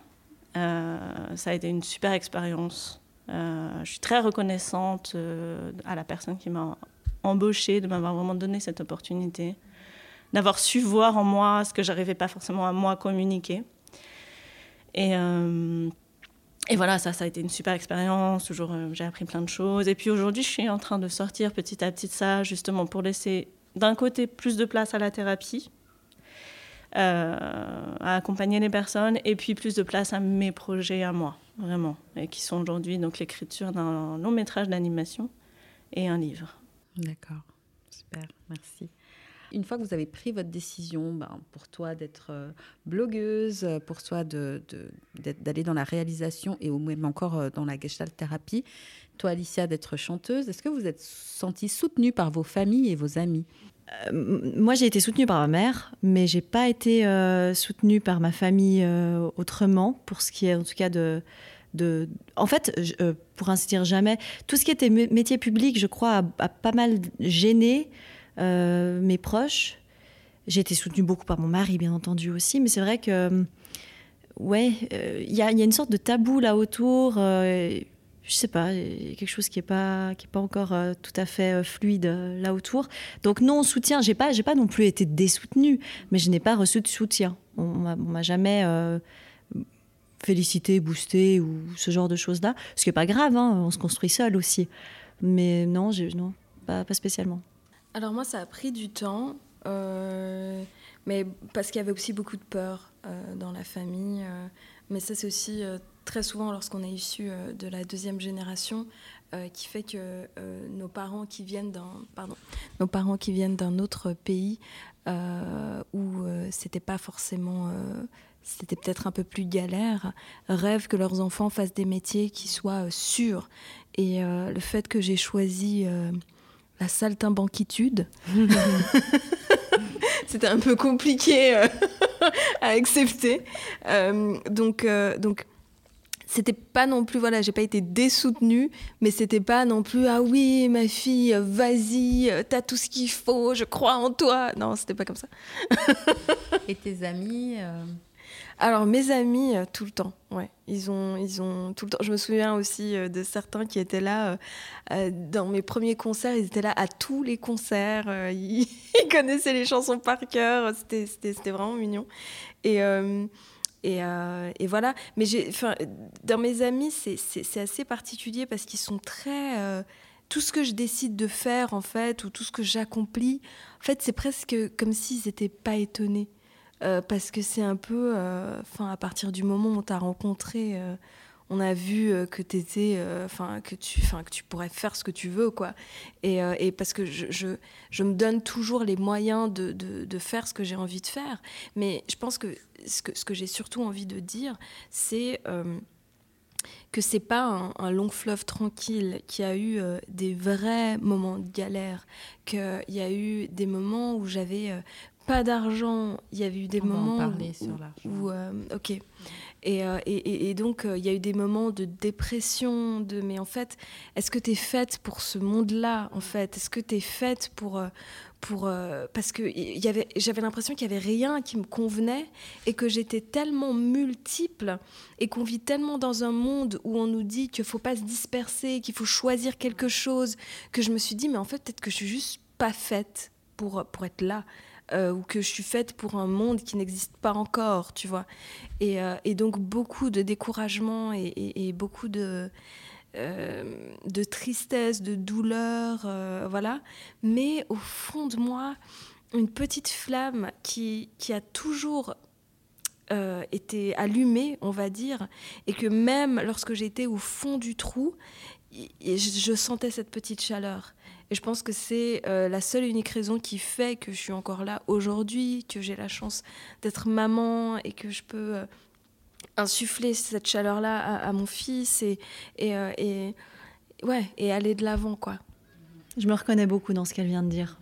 Euh, ça a été une super expérience. Euh, je suis très reconnaissante euh, à la personne qui m'a embauchée, de m'avoir vraiment donné cette opportunité, d'avoir su voir en moi ce que j'arrivais pas forcément à moi communiquer. Et et voilà, ça, a été une super expérience. Toujours, euh, j'ai appris plein de choses. Et puis aujourd'hui, je suis en train de sortir petit à petit de ça, justement pour laisser d'un côté plus de place à la thérapie, euh, à accompagner les personnes, et puis plus de place à mes projets à moi, vraiment, et qui sont aujourd'hui donc l'écriture d'un long métrage d'animation et un livre. D'accord, super, merci. Une fois que vous avez pris votre décision, ben, pour toi d'être euh, blogueuse, pour toi d'aller de, dans la réalisation et au même encore euh, dans la gestalt thérapie, toi Alicia d'être chanteuse, est-ce que vous êtes sentie soutenue par vos familles et vos amis? Moi, j'ai été soutenue par ma mère, mais j'ai pas été soutenue par ma famille autrement, pour ce qui est en tout cas de. En fait, pour ainsi dire jamais, tout ce qui était métier public, je crois, a, pas mal gêné euh, mes proches. J'ai été soutenue beaucoup par mon mari, bien entendu aussi, mais c'est vrai que, euh, ouais, euh, il y, a une sorte de tabou là autour. Je sais pas, quelque chose qui est pas qui est pas encore tout à fait fluide là autour. Donc non, soutien, j'ai pas j'ai pas non plus été désoutenue, mais je n'ai pas reçu de soutien. On, m'a jamais félicité, boosté ou ce genre de choses là. Ce qui est pas grave, hein, on se construit seul aussi. Mais non, non, pas, pas spécialement. Alors moi, ça a pris du temps, euh, mais parce qu'il y avait aussi beaucoup de peur euh, dans la famille. Euh, mais ça, c'est aussi très souvent lorsqu'on est issu de la deuxième génération, qui fait que nos parents qui viennent d'un, pardon, nos parents qui viennent d'un autre pays où c'était pas forcément c'était peut-être un peu plus galère, rêvent que leurs enfants fassent des métiers qui soient sûrs. Et le fait que j'ai choisi la saltimbanquitude. C'était un peu compliqué euh, à accepter. Euh, donc, euh, donc c'était pas non plus voilà j'ai pas été désoutenue mais c'était pas non plus ah oui ma fille vas-y t'as tout ce qu'il faut je crois en toi non c'était pas comme ça et tes amis Alors, mes amis, euh, tout le temps, ouais. Ils ont, ils ont tout le temps. Je me souviens aussi euh, de certains qui étaient là euh, dans mes premiers concerts. Ils étaient là à tous les concerts. ils, connaissaient les chansons par cœur. C'était vraiment mignon. Et. Et, et, voilà. Mais dans mes amis, c'est assez particulier parce qu'ils sont très. tout ce que je décide de faire, en fait, ou tout ce que j'accomplis, en fait, c'est presque comme s'ils n'étaient pas étonnés. Euh, parce que c'est un peu, euh, enfin, à partir du moment où on t'a rencontré, euh, on a vu que t'étais, enfin, que tu, enfin, que tu pourrais faire ce que tu veux, quoi. Et, et parce que je, je, je, me donne toujours les moyens de, de, de faire ce que j'ai envie de faire. Mais je pense que ce que, ce que j'ai surtout envie de dire, c'est que c'est pas un, un, long fleuve tranquille, qu'il y a eu des vrais moments de galère, qu'il y a eu des moments où j'avais pas d'argent, il y avait eu des moments où, euh, ok, et, euh, et, et, donc euh, il y a eu des moments de dépression, de mais en fait, est-ce que tu es faite pour ce monde-là en fait? Est-ce que tu es faite pour pour parce que y avait j'avais l'impression qu'il y avait rien qui me convenait et que j'étais tellement multiple et qu'on vit tellement dans un monde où on nous dit qu'il faut pas se disperser, qu'il faut choisir quelque chose que je me suis dit mais en fait peut-être que je suis juste pas faite pour pour être là. Euh, ou que je suis faite pour un monde qui n'existe pas encore, tu vois. Et, euh, donc beaucoup de découragement et, beaucoup de, euh, de tristesse, de douleur, voilà. Mais au fond de moi, une petite flamme qui, qui a toujours été allumée, on va dire, et que même lorsque j'étais au fond du trou, je sentais cette petite chaleur. Et je pense que c'est euh, la seule et unique raison qui fait que je suis encore là aujourd'hui, que j'ai la chance d'être maman et que je peux euh, insuffler cette chaleur-là à, mon fils et, euh, et, ouais, et aller de l'avant. quoi. Je me reconnais beaucoup dans ce qu'elle vient de dire.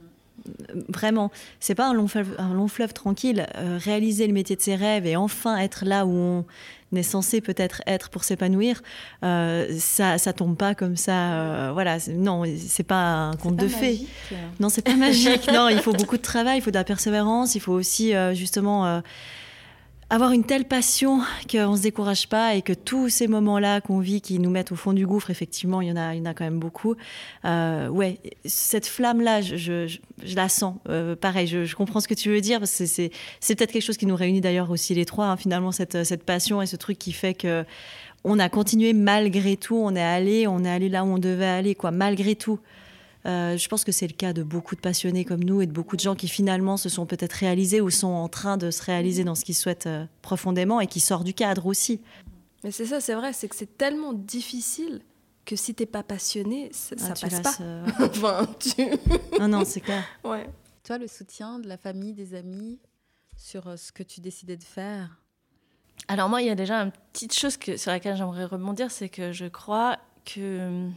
Vraiment, c'est pas un long fleuve, un long fleuve tranquille. réaliser le métier de ses rêves et enfin être là où on est censé peut-être être pour s'épanouir, euh, ça, ça tombe pas comme ça. Euh, voilà, non, c'est pas un conte de fées. Non, c'est pas magique. non, il faut beaucoup de travail, il faut de la persévérance, il faut aussi euh, justement avoir une telle passion qu'on ne se décourage pas et que tous ces moments-là qu'on vit qui nous mettent au fond du gouffre, effectivement, il y en a, il y en a quand même beaucoup. Euh, ouais, cette flamme-là, je, la sens. Euh, pareil, je, comprends ce que tu veux dire c'est peut-être quelque chose qui nous réunit d'ailleurs aussi les trois, hein, finalement, cette, cette passion et ce truc qui fait que on a continué malgré tout, on est allé, on est allé là où on devait aller, quoi, malgré tout. Euh, je pense que c'est le cas de beaucoup de passionnés comme nous et de beaucoup de gens qui finalement se sont peut-être réalisés ou sont en train de se réaliser dans ce qu'ils souhaitent euh, profondément et qui sortent du cadre aussi. Mais c'est ça, c'est vrai, c'est que c'est tellement difficile que si t'es pas passionné, ça, ah, passe pas. Euh, enfin, non, non, c'est clair. Ouais. Toi, le soutien de la famille, des amis sur ce que tu décidais de faire? Alors moi, il y a déjà une petite chose que, sur laquelle j'aimerais rebondir, c'est que je crois que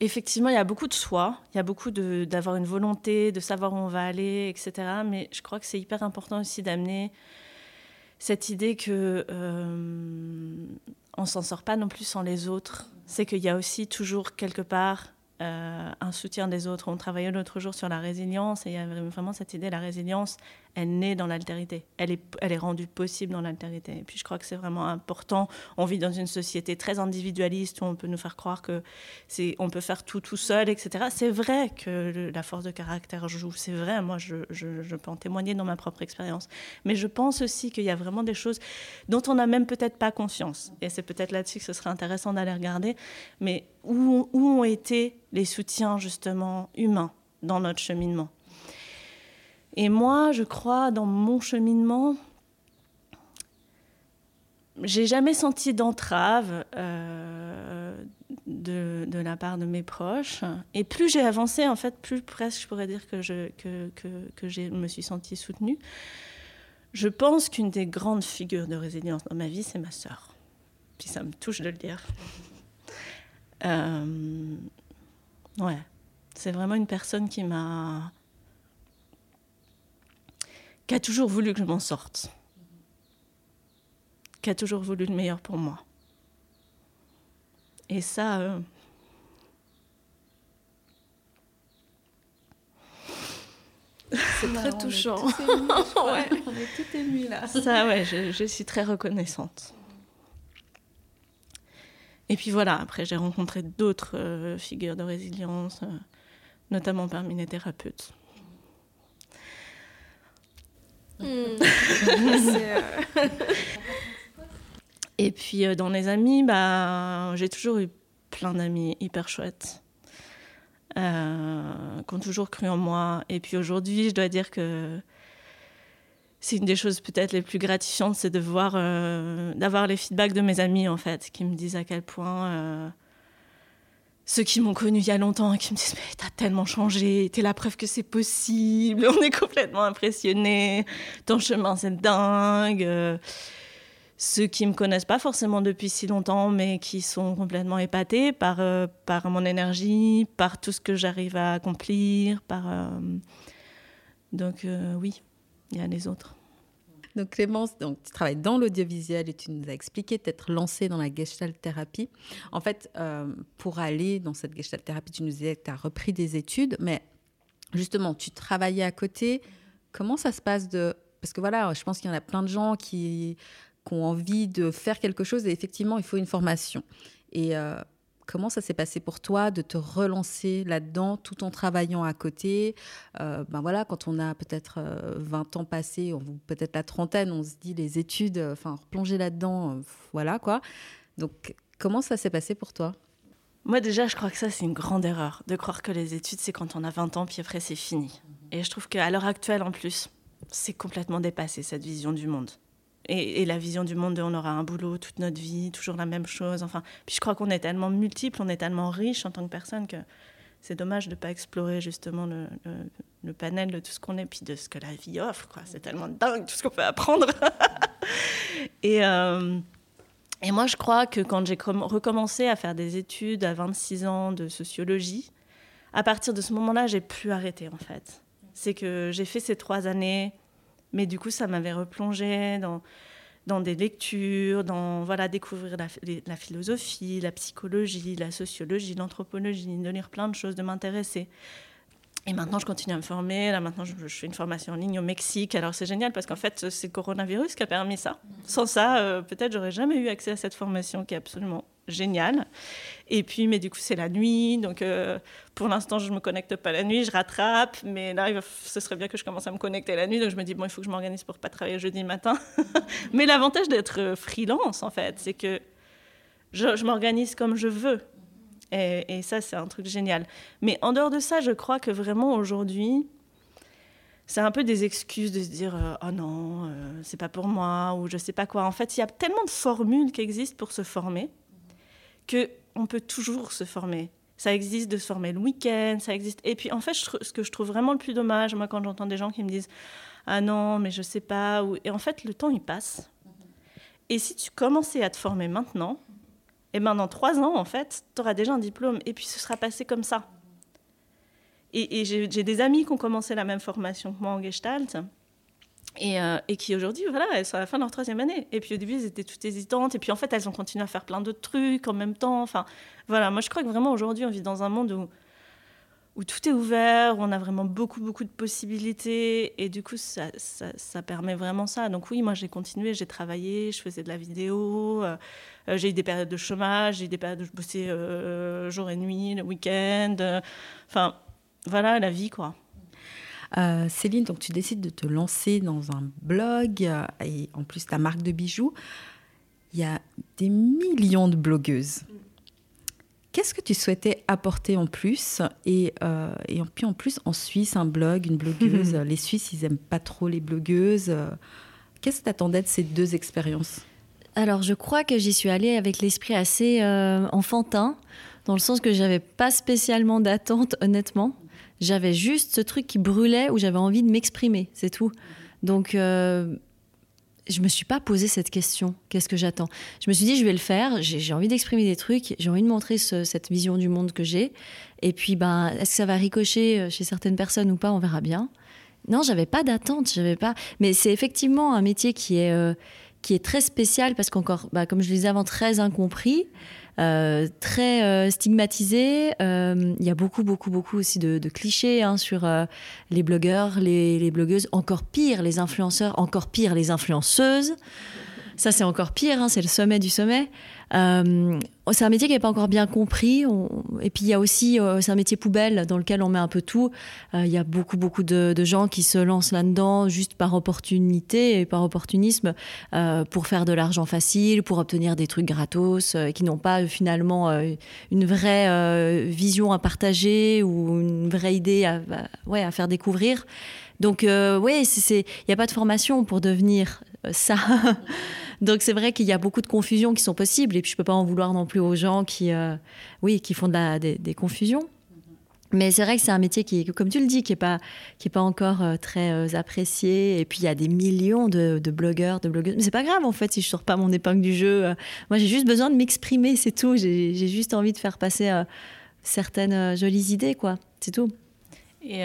effectivement, il y a beaucoup de soi, il y a beaucoup d'avoir une volonté, de savoir où on va aller, etc. Mais je crois que c'est hyper important aussi d'amener cette idée que euh, on s'en sort pas non plus sans les autres. C'est qu'il y a aussi toujours quelque part euh, un soutien des autres. On travaillait l'autre jour sur la résilience et il y avait vraiment cette idée, la résilience, elle naît dans l'altérité. Elle est, rendue possible dans l'altérité. Et puis je crois que c'est vraiment important. On vit dans une société très individualiste où on peut nous faire croire que c'est, on peut faire tout tout seul, etc. C'est vrai que la force de caractère joue. C'est vrai. Moi, je, peux en témoigner dans ma propre expérience. Mais je pense aussi qu'il y a vraiment des choses dont on n'a même peut-être pas conscience. Et c'est peut-être là-dessus que ce serait intéressant d'aller regarder. Mais où, où ont été les soutiens justement humains dans notre cheminement? Et moi, je crois, dans mon cheminement, j'ai jamais senti d'entrave euh, de, la part de mes proches. Et plus j'ai avancé, en fait, plus presque je pourrais dire que je que, que, que me suis sentie soutenue. Je pense qu'une des grandes figures de résilience dans ma vie, c'est ma sœur. Puis ça me touche de le dire. Euh, Ouais. C'est vraiment une personne qui m'a. Qui a toujours voulu que je m'en sorte. Qui a toujours voulu le meilleur pour moi. Et ça. Euh, C'est très touchant. ouais. On est tout émus là. Ça, ouais, je, je, suis très reconnaissante. Et puis voilà, après, j'ai rencontré d'autres euh, figures de résilience, euh, notamment parmi les thérapeutes. Hmm. Euh, Et puis dans les amis, bah, j'ai toujours eu plein d'amis hyper chouettes. Euh, qui ont toujours cru en moi. Et puis aujourd'hui, je dois dire que c'est une des choses peut-être les plus gratifiantes, c'est de voir, euh, d'avoir les feedbacks de mes amis en fait, qui me disent à quel point euh, ceux qui m'ont connu il y a longtemps et qui me disent mais t'as tellement changé, t'es la preuve que c'est possible, on est complètement impressionnés, ton chemin c'est dingue ceux qui me connaissent pas forcément depuis si longtemps, mais qui sont complètement épatés par, euh, par mon énergie, par tout ce que j'arrive à accomplir. Par, euh, Donc euh, oui, il y a les autres. Donc Clémence, donc, tu travailles dans l'audiovisuel et tu nous as expliqué t'être lancée dans la gestalt thérapie. En fait, pour aller dans cette gestalt thérapie, tu nous disais que tu as repris des études, mais justement, tu travaillais à côté. Comment ça se passe de... Parce que voilà, je pense qu'il y en a plein de gens qui qui ont envie de faire quelque chose et effectivement, il faut une formation. Et euh, comment ça s'est passé pour toi de te relancer là-dedans tout en travaillant à côté? Euh, Ben voilà, quand on a peut-être 20 euh, ans passés, peut-être la trentaine, on se dit les études, enfin, replonger là-dedans, voilà quoi. Donc, comment ça s'est passé pour toi? Moi déjà, je crois que ça, c'est une grande erreur, de croire que les études, c'est quand on a 20 ans, puis après, c'est fini. Et je trouve qu'à l'heure actuelle, en plus, c'est complètement dépassé, cette vision du monde et, la vision du monde de on aura un boulot toute notre vie, toujours la même chose. Enfin, puis je crois qu'on est tellement multiple, on est tellement riche en tant que personne que c'est dommage de ne pas explorer justement le, panel de tout ce qu'on est, puis de ce que la vie offre. C'est tellement dingue tout ce qu'on peut apprendre. et, euh, et moi, je crois que quand j'ai recommencé à faire des études à 26 ans de sociologie, à partir de ce moment-là, j'ai plus arrêté en fait. C'est que j'ai fait ces trois années mais du coup, ça m'avait replongé dans, des lectures, dans voilà, découvrir la, la, philosophie, la psychologie, la sociologie, l'anthropologie, de lire plein de choses, de m'intéresser. Et maintenant, je continue à me former. Là, maintenant, je, fais une formation en ligne au Mexique. Alors, c'est génial parce qu'en fait, c'est le coronavirus qui a permis ça. Sans ça, euh, peut-être, j'aurais jamais eu accès à cette formation qui est absolument génial. Et puis, mais du coup, c'est la nuit. Donc, euh, pour l'instant, je ne me connecte pas la nuit, je rattrape. Mais là, ce serait bien que je commence à me connecter la nuit. Donc, je me dis, bon, il faut que je m'organise pour pas travailler jeudi matin. mais l'avantage d'être euh, freelance, en fait, c'est que je, m'organise comme je veux. Et, ça, c'est un truc génial. Mais en dehors de ça, je crois que vraiment aujourd'hui, c'est un peu des excuses de se dire euh, oh non, c'est pas pour moi ou je sais pas quoi. En fait, il y a tellement de formules qui existent pour se former que on peut toujours se former. Ça existe de se former le week-end, ça existe. Et puis en fait, ce que je trouve vraiment le plus dommage, moi quand j'entends des gens qui me disent ah non, mais je sais pas, ou... et en fait le temps il passe. Et si tu commençais à te former maintenant, et ben dans trois ans en fait, tu auras déjà un diplôme et puis ce sera passé comme ça. Et, et j'ai des amis qui ont commencé la même formation que moi en Gestalt euh, et, qui aujourd'hui, voilà, elles sont à la fin de leur troisième année. Et puis au début, elles étaient toutes hésitantes. Et puis en fait, elles ont continué à faire plein d'autres trucs en même temps. Enfin, voilà, moi je crois que vraiment aujourd'hui, on vit dans un monde où, tout est ouvert, où on a vraiment beaucoup, beaucoup de possibilités. Et du coup, ça, ça, permet vraiment ça. Donc oui, moi j'ai continué, j'ai travaillé, je faisais de la vidéo. Euh, euh, j'ai eu des périodes de chômage, j'ai eu des périodes où je bossais jour et nuit, le week-end. Enfin, voilà, la vie, quoi. Euh, Céline, donc tu décides de te lancer dans un blog euh, et en plus ta marque de bijoux. Il y a des millions de blogueuses. Qu'est-ce que tu souhaitais apporter en plus et, euh, et puis en plus en Suisse, un blog, une blogueuse? les Suisses, ils aiment pas trop les blogueuses. Qu'est-ce que tu attendais de ces deux expériences? Alors, je crois que j'y suis allée avec l'esprit assez enfantin, dans le sens que j'avais pas spécialement d'attente, honnêtement. J'avais juste ce truc qui brûlait où j'avais envie de m'exprimer, c'est tout. Donc, euh, je me suis pas posé cette question. Qu'est-ce que j'attends? Je me suis dit, je vais le faire. J'ai envie d'exprimer des trucs. J'ai envie de montrer cette vision du monde que j'ai. Et puis, ben, est-ce que ça va ricocher euh, chez certaines personnes ou pas? On verra bien. Non, j'avais pas d'attente. J'avais pas. Mais c'est effectivement un métier qui est euh, qui est très spécial parce qu'encore, bah, comme je le disais avant, très incompris. Euh, très euh, stigmatisé. Euh, il y a beaucoup, beaucoup, beaucoup aussi de, clichés hein, sur les blogueurs, les, les, blogueuses. Encore pire, les influenceurs. Encore pire, les influenceuses. Ça, c'est encore pire. Hein, c'est le sommet du sommet. Euh, c'est un métier qui n'est pas encore bien compris. Et puis il y a aussi, euh, c'est un métier poubelle dans lequel on met un peu tout. Euh, il y a beaucoup, beaucoup de, gens qui se lancent là-dedans juste par opportunité et par opportunisme pour faire de l'argent facile, pour obtenir des trucs gratos, qui n'ont pas finalement une vraie vision à partager ou une vraie idée à, à faire découvrir. Donc, oui, il n'y a pas de formation pour devenir ça. Donc c'est vrai qu'il y a beaucoup de confusions qui sont possibles et puis je peux pas en vouloir non plus aux gens qui, euh, oui, qui font des, confusions. Mais c'est vrai que c'est un métier qui, comme tu le dis, qui n'est pas, pas encore euh, très euh, apprécié. Et puis il y a des millions de, blogueurs, de blogueuses. Mais c'est pas grave en fait si je sors pas mon épingle du jeu. moi j'ai juste besoin de m'exprimer, c'est tout. J'ai juste envie de faire passer certaines jolies idées, quoi. C'est tout. Et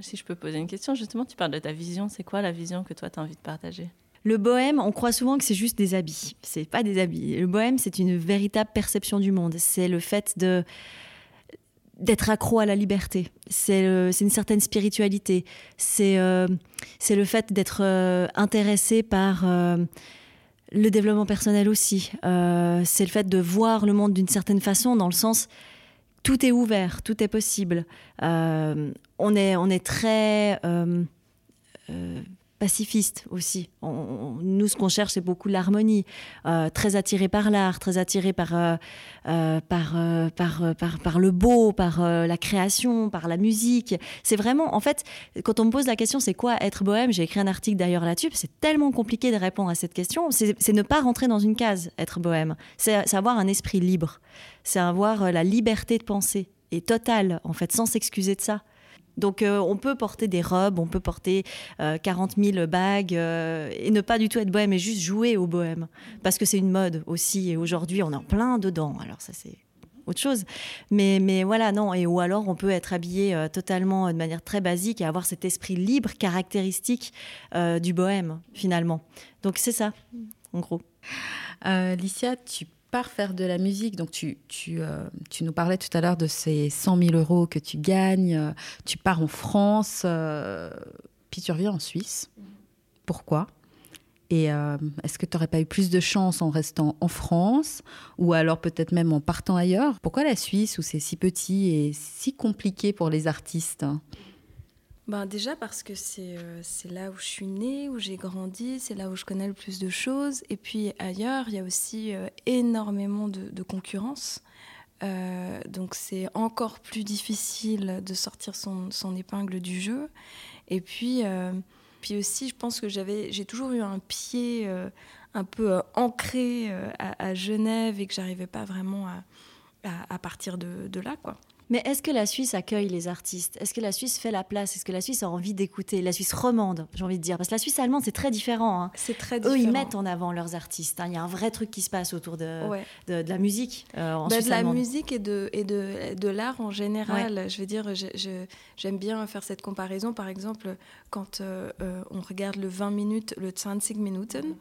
si je peux poser une question, justement, tu parles de ta vision. C'est quoi la vision que toi tu as envie de partager? Le bohème, on croit souvent que c'est juste des habits. C'est pas des habits. Le bohème, c'est une véritable perception du monde. C'est le fait d'être accro à la liberté. C'est une certaine spiritualité. C'est euh, le fait d'être euh, intéressé par euh, le développement personnel aussi. c'est le fait de voir le monde d'une certaine façon, dans le sens tout est ouvert, tout est possible. on, est, on est très pacifiste aussi. nous, ce qu'on cherche, c'est beaucoup l'harmonie. Euh, très attiré par l'art, très attiré par, euh, euh, par, par, par, par, le beau, par la création, par la musique. C'est vraiment, en fait, quand on me pose la question, c'est quoi être bohème J'ai écrit un article d'ailleurs là-dessus. C'est tellement compliqué de répondre à cette question. C'est ne pas rentrer dans une case, être bohème. C'est avoir un esprit libre. C'est avoir la liberté de penser et totale, en fait, sans s'excuser de ça. Donc euh, on peut porter des robes, on peut porter 40 euh, 000 bagues euh, et ne pas du tout être bohème, mais juste jouer au bohème. Parce que c'est une mode aussi, et aujourd'hui on est en plein dedans. Alors ça c'est autre chose. Mais, mais voilà, non. Et ou alors on peut être habillé totalement de manière très basique et avoir cet esprit libre caractéristique du bohème, finalement. Donc c'est ça, en gros. Licia, tu pars faire de la musique, donc tu, tu, euh, tu nous parlais tout à l'heure de ces 100 000 euros que tu gagnes, euh, tu pars en France, euh, puis tu reviens en Suisse. Pourquoi? Et est-ce que tu n'aurais pas eu plus de chance en restant en France, ou alors peut-être même en partant ailleurs? Pourquoi la Suisse, où c'est si petit et si compliqué pour les artistes? Ben déjà parce que euh, c'est là où je suis née, où j'ai grandi, c'est là où je connais le plus de choses. Et puis ailleurs, il y a aussi euh, énormément de, concurrence. Euh, donc c'est encore plus difficile de sortir son, son, épingle du jeu. Et puis, puis aussi, je pense que j'ai toujours eu un pied un peu ancré à, Genève et que j'arrivais pas vraiment à, à, partir de, de là. quoi. Mais est-ce que la Suisse accueille les artistes? Est-ce que la Suisse fait la place? Est-ce que la Suisse a envie d'écouter? La Suisse romande, j'ai envie de dire. Parce que la Suisse allemande, c'est très différent. Hein. C'est très différent. Eux, ils mettent en avant leurs artistes. Hein. Il y a un vrai truc qui se passe autour de, de, la musique euh, en bah, De la musique et de, et de, de l'art en général. Je veux dire, j'aime bien faire cette comparaison. Par exemple, quand euh, euh, on regarde le 20 minutes, le 20 Minuten,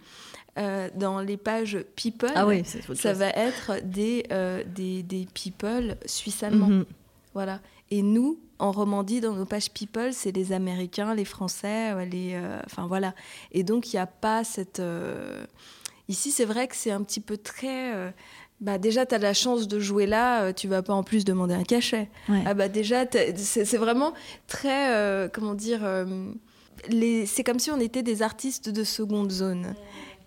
euh, dans les pages People, ah oui, ça va être des, des, des, people suisses-allemands. Mhm. Voilà. Et nous, en Romandie, dans nos pages People, c'est les Américains, les Français, les, enfin voilà. Et donc il n'y a pas cette. Ici, c'est vrai que c'est un petit peu très. Bah déjà, tu as la chance de jouer là, tu vas pas en plus demander un cachet. Ah bah déjà, c'est vraiment très, comment dire, c'est comme si on était des artistes de seconde zone.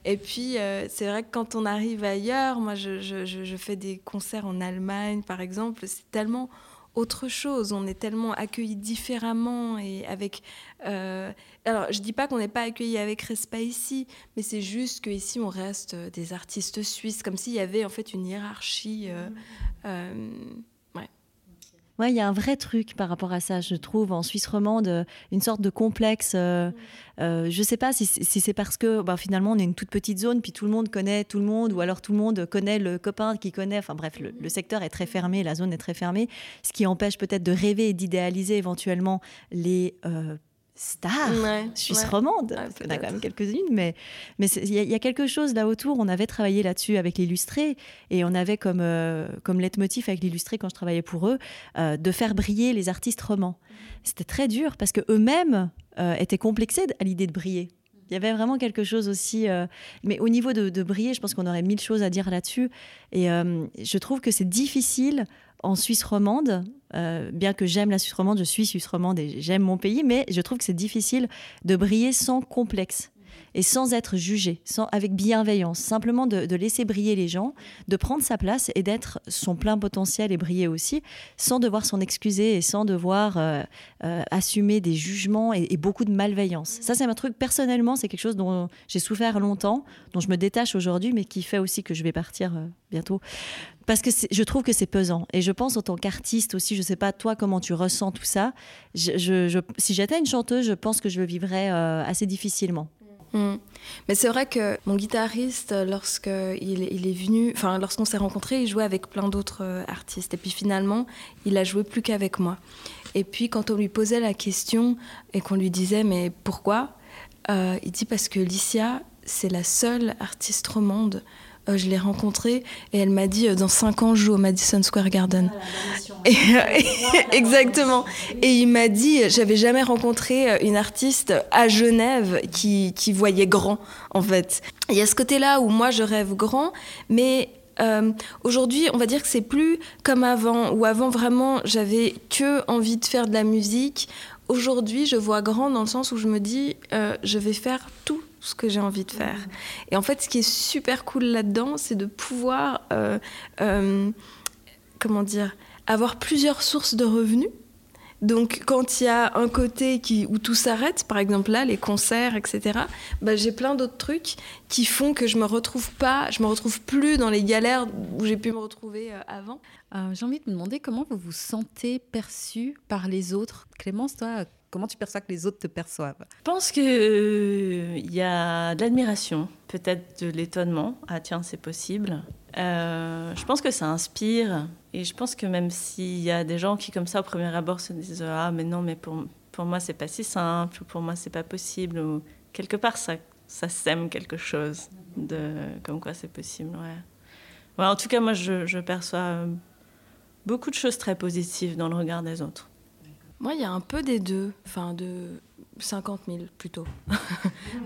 Et puis, euh, c'est vrai que quand on arrive ailleurs, moi, je, je, je, fais des concerts en Allemagne, par exemple, c'est tellement autre chose. On est tellement accueillis différemment et avec. Euh, alors, je dis pas qu'on n'est pas accueillis avec respect ici, mais c'est juste qu'ici, on reste des artistes suisses, comme s'il y avait en fait une hiérarchie. Euh, Ouais, il y a un vrai truc par rapport à ça, je trouve, en Suisse romande, une sorte de complexe. Euh, euh, je ne sais pas si, c'est parce que bah, finalement on est une toute petite zone, puis tout le monde connaît tout le monde, ou alors tout le monde connaît le copain qui connaît. Enfin bref, le, secteur est très fermé, la zone est très fermée, ce qui empêche peut-être de rêver et d'idéaliser éventuellement les euh, star Ouais, suisse ouais. romande. Ouais, qu'on a quand même quelques-unes, mais mais il y, a- il y a quelque chose là autour. On avait travaillé là-dessus avec l'illustré et on avait comme euh, comme leitmotiv avec l'illustré quand je travaillais pour eux euh, de faire briller les artistes romans. C'était très dur parce que eux-mêmes euh, étaient complexés à l'idée de briller. Il y avait vraiment quelque chose aussi, euh, mais au niveau de, de briller, je pense qu'on aurait mille choses à dire là-dessus. Et je trouve que c'est difficile en Suisse romande, euh, bien que j'aime la Suisse romande, je suis Suisse romande et j'aime mon pays, mais je trouve que c'est difficile de briller sans complexe et sans être jugé, avec bienveillance, simplement de, laisser briller les gens, de prendre sa place et d'être son plein potentiel et briller aussi, sans devoir s'en excuser et sans devoir euh, euh, assumer des jugements et, beaucoup de malveillance. Ça, c'est un truc, personnellement, c'est quelque chose dont j'ai souffert longtemps, dont je me détache aujourd'hui, mais qui fait aussi que je vais partir euh, bientôt. Parce que je trouve que c'est pesant. Et je pense en tant qu'artiste aussi, je sais pas toi comment tu ressens tout ça. Si j'étais une chanteuse, je pense que je le vivrais assez difficilement. Mm. Mais c'est vrai que mon guitariste, lorsque il, est venu, enfin lorsqu'on s'est rencontrés, il jouait avec plein d'autres euh, artistes. Et puis finalement, il a joué plus qu'avec moi. Et puis quand on lui posait la question et qu'on lui disait mais pourquoi, Euh, il dit parce que Licia, c'est la seule artiste romande. Euh, je l'ai rencontrée et elle m'a dit euh, dans 5 ans je joue au Madison Square Garden. Et- exactement. Et il m'a dit, j'avais jamais rencontré une artiste à Genève qui, qui voyait grand, en fait. Il y a ce côté-là où moi je rêve grand, mais euh, aujourd'hui, on va dire que c'est plus comme avant, où avant vraiment j'avais que envie de faire de la musique. Aujourd'hui, je vois grand dans le sens où je me dis, euh, je vais faire tout ce que j'ai envie de faire. Et en fait, ce qui est super cool là-dedans, c'est de pouvoir, euh, euh, comment dire, avoir plusieurs sources de revenus. Donc, quand il y a un côté qui, où tout s'arrête, par exemple là, les concerts, etc., bah, j'ai plein d'autres trucs qui font que je me retrouve pas, je me retrouve plus dans les galères où j'ai pu me retrouver euh, avant. J'ai envie de vous demander comment vous vous sentez perçu par les autres. Clémence, toi, comment tu perçois que les autres te perçoivent? Je pense qu'il y a de l'admiration, peut-être de l'étonnement. Ah tiens, c'est possible. Euh, je pense que ça inspire. Et je pense que même s'il y a des gens qui, comme ça, au premier abord, se disent Ah, mais non, mais pour, pour moi, c'est pas si simple, ou pour moi, c'est pas possible, ou quelque part, ça, ça sème quelque chose, de, comme quoi c'est possible. Ouais. En tout cas, moi, je, perçois euh, beaucoup de choses très positives dans le regard des autres. Moi, il y a un peu des deux, enfin de 50 000 plutôt.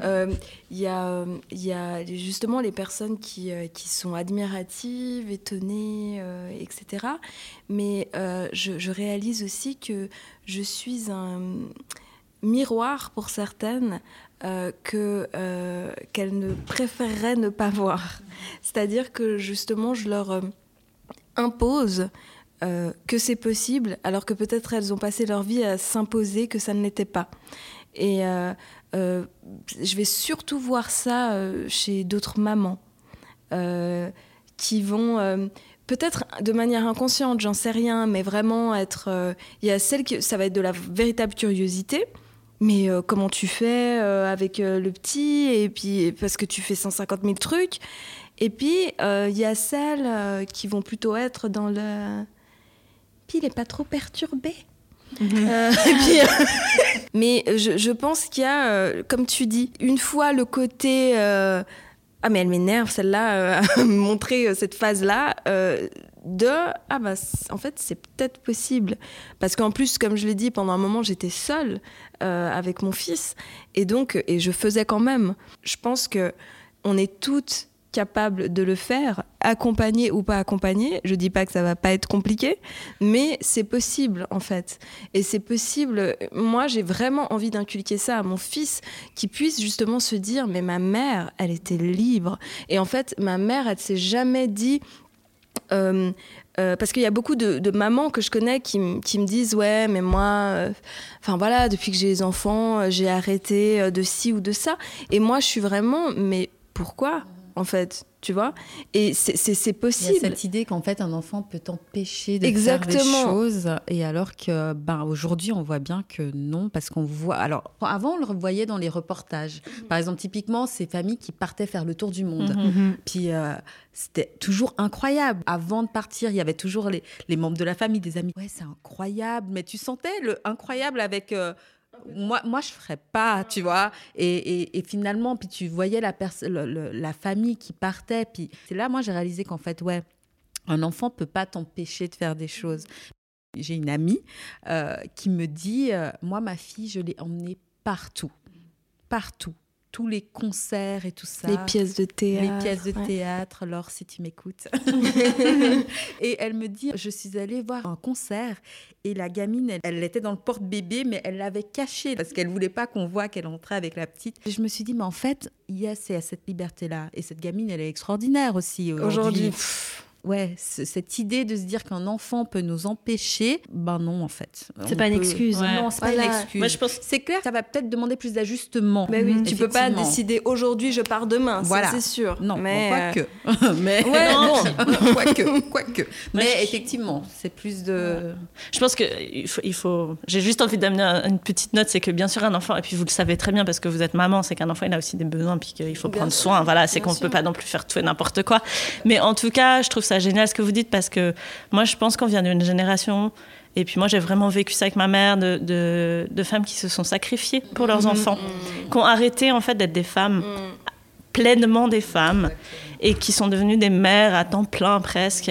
Euh, Il y, a, y a justement les personnes qui, euh, qui sont admiratives, étonnées, euh, etc. Mais je, je réalise aussi que je suis un miroir pour certaines que qu'elles ne préféreraient ne pas voir. C'est-à-dire que justement, je leur impose euh, que c'est possible, alors que peut-être elles ont passé leur vie à s'imposer que ça ne l'était pas. Et euh, euh, je vais surtout voir ça chez d'autres mamans qui vont peut-être de manière inconsciente, j'en sais rien, mais vraiment être. Il y a celles qui ça va être de la véritable curiosité. Mais comment tu fais avec le petit Et puis parce que tu fais 150 000 trucs. Et puis il y a celles qui vont plutôt être dans le. Puis il est pas trop perturbé. Euh, et puis, euh, mais je, je pense qu'il y a, euh, comme tu dis, une fois le côté euh, ah mais elle m'énerve celle-là euh, à montrer euh, cette phase-là euh, de ah bah en fait c'est peut-être possible parce qu'en plus comme je l'ai dit pendant un moment j'étais seule euh, avec mon fils et donc et je faisais quand même. Je pense que on est toutes capables de le faire, accompagnées ou pas accompagnées. Je dis pas que ça va pas être compliqué, mais c'est possible en fait. Et c'est possible. Moi, j'ai vraiment envie d'inculquer ça à mon fils, qui puisse justement se dire mais ma mère, elle était libre. Et en fait, ma mère, elle s'est jamais dit. euh, euh, parce qu'il y a beaucoup de, mamans que je connais qui, qui me disent ouais mais moi euh, enfin voilà depuis que j'ai les enfants j'ai arrêté de ci ou de ça et moi je suis vraiment mais pourquoi en fait? Tu vois. Et c'est- c'est c'est Il y a possible. cette idée qu'en fait un enfant peut t'empêcher de faire des Exactement. choses et alors que ben aujourd'hui on voit bien que non parce qu'on voit alors avant on le voyait dans les reportages. Par exemple typiquement ces familles qui partaient faire le tour du monde. Mhm. puis euh, c'était toujours incroyable. Avant de partir il y avait toujours les, les membres de la famille des amis. Ouais c'est incroyable. Mais tu sentais le incroyable avec euh, moi, moi, je ferais pas, tu vois. Et, et, finalement, puis tu voyais la, la famille qui partait. Puis c'est là, moi, j'ai réalisé qu'en fait, ouais, un enfant peut pas t'empêcher de faire des choses. J'ai une amie euh, qui me dit, euh, moi, ma fille, je l'ai emmenée partout, partout tous les concerts et tout ça. Les pièces de théâtre. Les pièces de théâtre, alors si tu m'écoutes. et elle me dit, je suis allée voir un concert et la gamine, elle, était dans le porte-bébé, mais elle l'avait caché parce qu'elle voulait pas qu'on voit qu'elle entrait avec la petite. Et je me suis dit, mais en fait, il y a cette liberté-là. Et cette gamine, elle est extraordinaire aussi. Aujourd'hui, ouais, cette idée de se dire qu'un enfant peut nous empêcher, ben non, en fait. C'est pas une excuse. Non, c'est pas une excuse. Moi, je pense... C'est clair, ça va peut-être demander plus d'ajustement. Mais oui, tu peux pas décider aujourd'hui, je pars demain. Voilà. C'est sûr. Non, mais bon, quoique. mais ouais, non. quoique, quoique. Mais effectivement, c'est plus de. Je pense que il faut. Il faut... J'ai juste envie d'amener une petite note, c'est que bien sûr un enfant, et puis vous le savez très bien parce que vous êtes maman, c'est qu'un enfant il a aussi des besoins, puis qu'il faut prendre soin. Voilà, c'est qu'on peut pas non plus faire tout et n'importe quoi. Mais en tout cas, je trouve ça génial ce que vous dites parce que moi, je pense qu'on vient d'une génération. Et puis moi, j'ai vraiment vécu ça avec ma mère, de, de, femmes qui se sont sacrifiées pour leurs mmh. enfants, mmh. qui ont arrêté en fait d'être des femmes, mmh. pleinement des femmes, et qui sont devenues des mères à temps plein presque.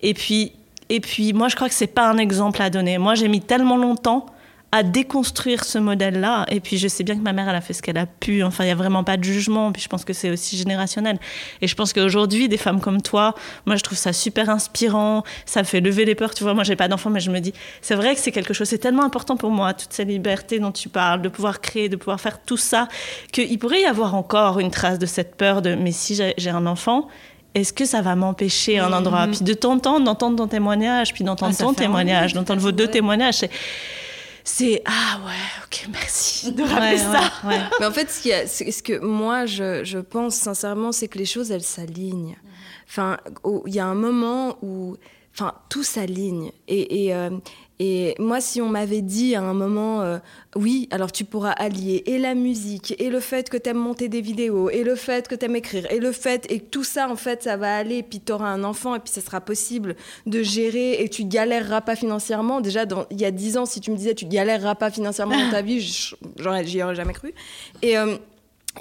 Et puis, et puis moi, je crois que c'est pas un exemple à donner. Moi, j'ai mis tellement longtemps à déconstruire ce modèle-là. Et puis je sais bien que ma mère, elle a fait ce qu'elle a pu. Enfin, il n'y a vraiment pas de jugement. Puis je pense que c'est aussi générationnel. Et je pense qu'aujourd'hui, des femmes comme toi, moi, je trouve ça super inspirant. Ça fait lever les peurs. Tu vois, moi, j'ai pas d'enfant, mais je me dis, c'est vrai que c'est quelque chose. C'est tellement important pour moi, toute cette liberté dont tu parles, de pouvoir créer, de pouvoir faire tout ça, qu'il pourrait y avoir encore une trace de cette peur de, mais si j'ai un enfant, est-ce que ça va m'empêcher un endroit? Mm-hmm. Puis de t'entendre, d'entendre ton témoignage, puis d'entendre ah, ton témoignage, d'entendre vos deux témoignages, c'est ah ouais, ok, merci de rappeler ça. Mais en fait, ce, qui ce que moi je, je pense sincèrement, c'est que les choses elles s'alignent. Enfin, il y a un moment où, enfin, tout s'aligne et, et, euh, et moi, si on m'avait dit à un moment, euh, oui, alors tu pourras allier et la musique, et le fait que tu aimes monter des vidéos, et le fait que tu aimes écrire, et le fait, et tout ça, en fait, ça va aller, puis tu auras un enfant, et puis ça sera possible de gérer, et tu galéreras pas financièrement. Déjà, il y a dix ans, si tu me disais tu galéreras pas financièrement dans ta vie, j'y aurais jamais cru. Euh,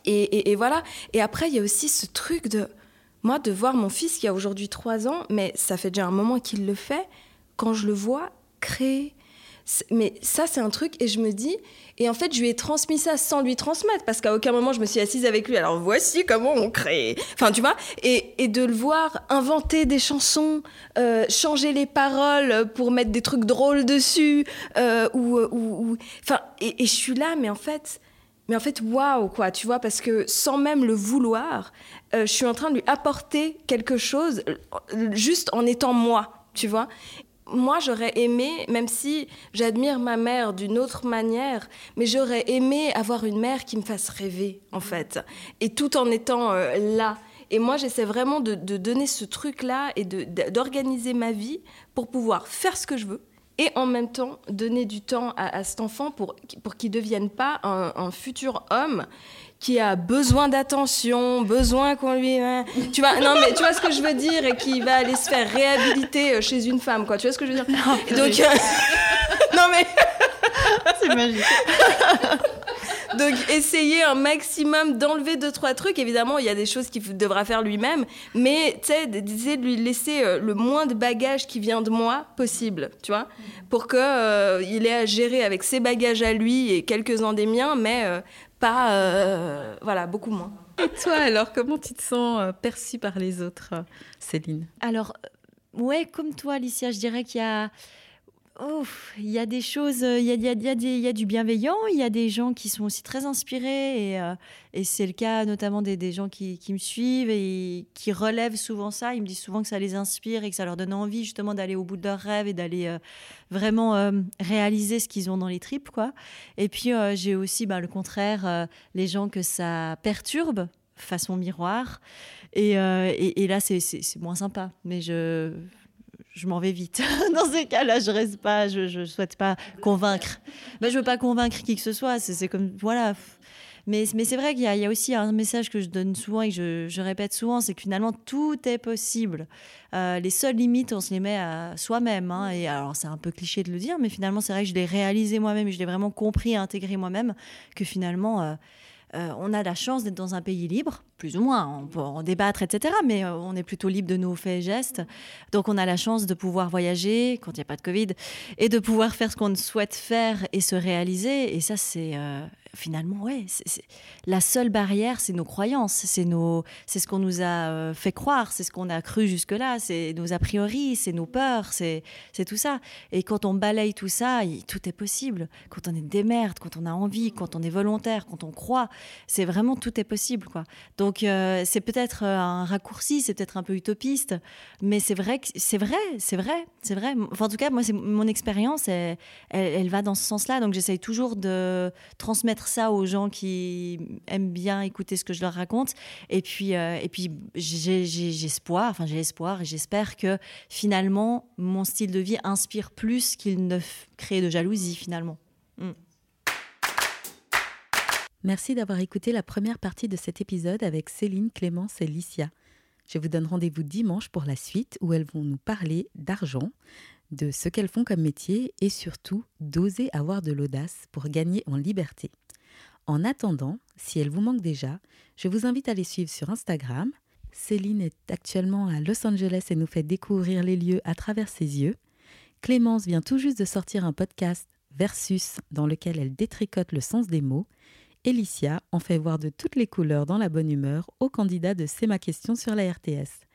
et, et, et, voilà. Et après, il y a aussi ce truc de, moi, de voir mon fils qui a aujourd'hui trois ans, mais ça fait déjà un moment qu'il le fait, quand je le vois, créer. Mais ça, c'est un truc, et je me dis, et en fait, je lui ai transmis ça sans lui transmettre, parce qu'à aucun moment, je me suis assise avec lui. Alors, voici comment on crée. Enfin, tu vois, et, et de le voir inventer des chansons, euh, changer les paroles pour mettre des trucs drôles dessus, euh, ou, ou, Enfin, et, je suis là, mais en fait. Mais en fait, waouh, quoi, tu vois, parce que sans même le vouloir, euh, je suis en train de lui apporter quelque chose juste en étant moi, tu vois moi, j'aurais aimé, même si j'admire ma mère d'une autre manière, mais j'aurais aimé avoir une mère qui me fasse rêver, en fait, et tout en étant euh, là. Et moi, j'essaie vraiment de, donner ce truc-là et d'organiser ma vie pour pouvoir faire ce que je veux et en même temps donner du temps à, cet enfant pour, pour qu'il ne devienne pas un futur homme qui a besoin d'attention, besoin qu'on lui, hein. tu vois, non mais tu vois ce que je veux dire et qui va aller se faire réhabiliter euh, chez une femme, quoi. Tu vois ce que je veux dire? Donc, euh, non mais, c'est magique. Donc, essayer un maximum d'enlever deux, trois trucs. Évidemment, il y a des choses qu'il devra faire lui-même, mais tu sais, d'essayer de lui laisser euh, le moins de bagages qui vient de moi possible, tu vois, pour qu'il il ait à gérer avec ses bagages à lui et quelques-uns des miens, mais pas, euh, voilà, beaucoup moins. Et toi, alors, comment tu te sens euh, perçue par les autres, Céline? Alors, euh, ouais, comme toi, Alicia, je dirais qu'il y a il y a des choses, il y a, du bienveillant, il y a des gens qui sont aussi très inspirés, et, et c'est le cas notamment des, gens qui, me suivent et qui relèvent souvent ça. Ils me disent souvent que ça les inspire et que ça leur donne envie justement d'aller au bout de leurs rêves et d'aller vraiment réaliser ce qu'ils ont dans les tripes. Et puis j'ai aussi bah, le contraire, les gens que ça perturbe façon miroir. Et, et là, c'est moins sympa. Mais je, je m'en vais vite. Dans ces cas-là, je reste pas, je, ne souhaite pas convaincre. Ben, je veux pas convaincre qui que ce soit. C'est comme voilà. Mais, c'est vrai qu'il y, a aussi un message que je donne souvent et que je, répète souvent, c'est que finalement, tout est possible. Euh, les seules limites, on se les met à soi-même. Hein. et alors, c'est un peu cliché de le dire, mais finalement, c'est vrai que je l'ai réalisé moi-même et je l'ai vraiment compris et intégré moi-même, que finalement... Euh, euh, on a la chance d'être dans un pays libre, plus ou moins, on peut en débattre, etc. Mais euh, on est plutôt libre de nos faits et gestes. Donc on a la chance de pouvoir voyager quand il n'y a pas de Covid et de pouvoir faire ce qu'on souhaite faire et se réaliser. Et ça, c'est euh, finalement, ouais, la seule barrière, c'est nos croyances, c'est nos, ce qu'on nous a euh, fait croire, c'est ce qu'on a cru jusque-là, c'est nos a priori, c'est nos peurs, c'est, tout ça. Et quand on balaye tout ça, tout est possible. Quand on est des merdes, quand on a envie, quand on est volontaire, quand on croit, c'est vraiment tout est possible, quoi. Donc euh, c'est peut-être euh, un raccourci, c'est peut-être un peu utopiste, mais c'est vrai c'est vrai, c'est vrai, c'est vrai. En tout cas, moi, mon expérience, elle, elle va dans ce sens-là. Donc j'essaye toujours de transmettre ça aux gens qui aiment bien écouter ce que je leur raconte. Et puis, euh, et puis espoir, enfin j'ai espoir et j'espère que finalement mon style de vie inspire plus qu'il ne crée de jalousie finalement. Mm. Merci d'avoir écouté la première partie de cet épisode avec Céline, Clémence et Licia. Je vous donne rendez-vous dimanche pour la suite où elles vont nous parler d'argent, de ce qu'elles font comme métier et surtout d'oser avoir de l'audace pour gagner en liberté. En attendant, si elle vous manque déjà, je vous invite à les suivre sur Instagram. Céline est actuellement à Los Angeles et nous fait découvrir les lieux à travers ses yeux. Clémence vient tout juste de sortir un podcast Versus dans lequel elle détricote le sens des mots. Elicia en fait voir de toutes les couleurs dans la bonne humeur aux candidats de C'est ma question sur la RTS.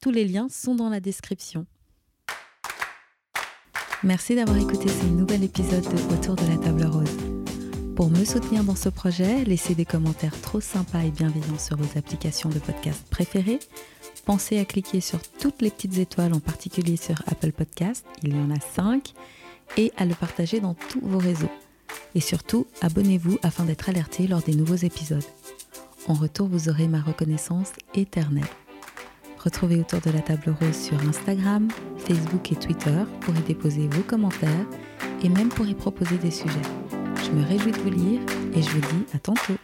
Tous les liens sont dans la description. Merci d'avoir écouté ce nouvel épisode de Autour de la table rose. Pour me soutenir dans ce projet, laissez des commentaires trop sympas et bienveillants sur vos applications de podcast préférées. Pensez à cliquer sur toutes les petites étoiles, en particulier sur Apple Podcast, il y en a 5, et à le partager dans tous vos réseaux. Et surtout, abonnez-vous afin d'être alerté lors des nouveaux épisodes. En retour, vous aurez ma reconnaissance éternelle. Retrouvez autour de la table rose sur Instagram, Facebook et Twitter pour y déposer vos commentaires et même pour y proposer des sujets. Je me réjouis de vous lire et je vous dis à tantôt.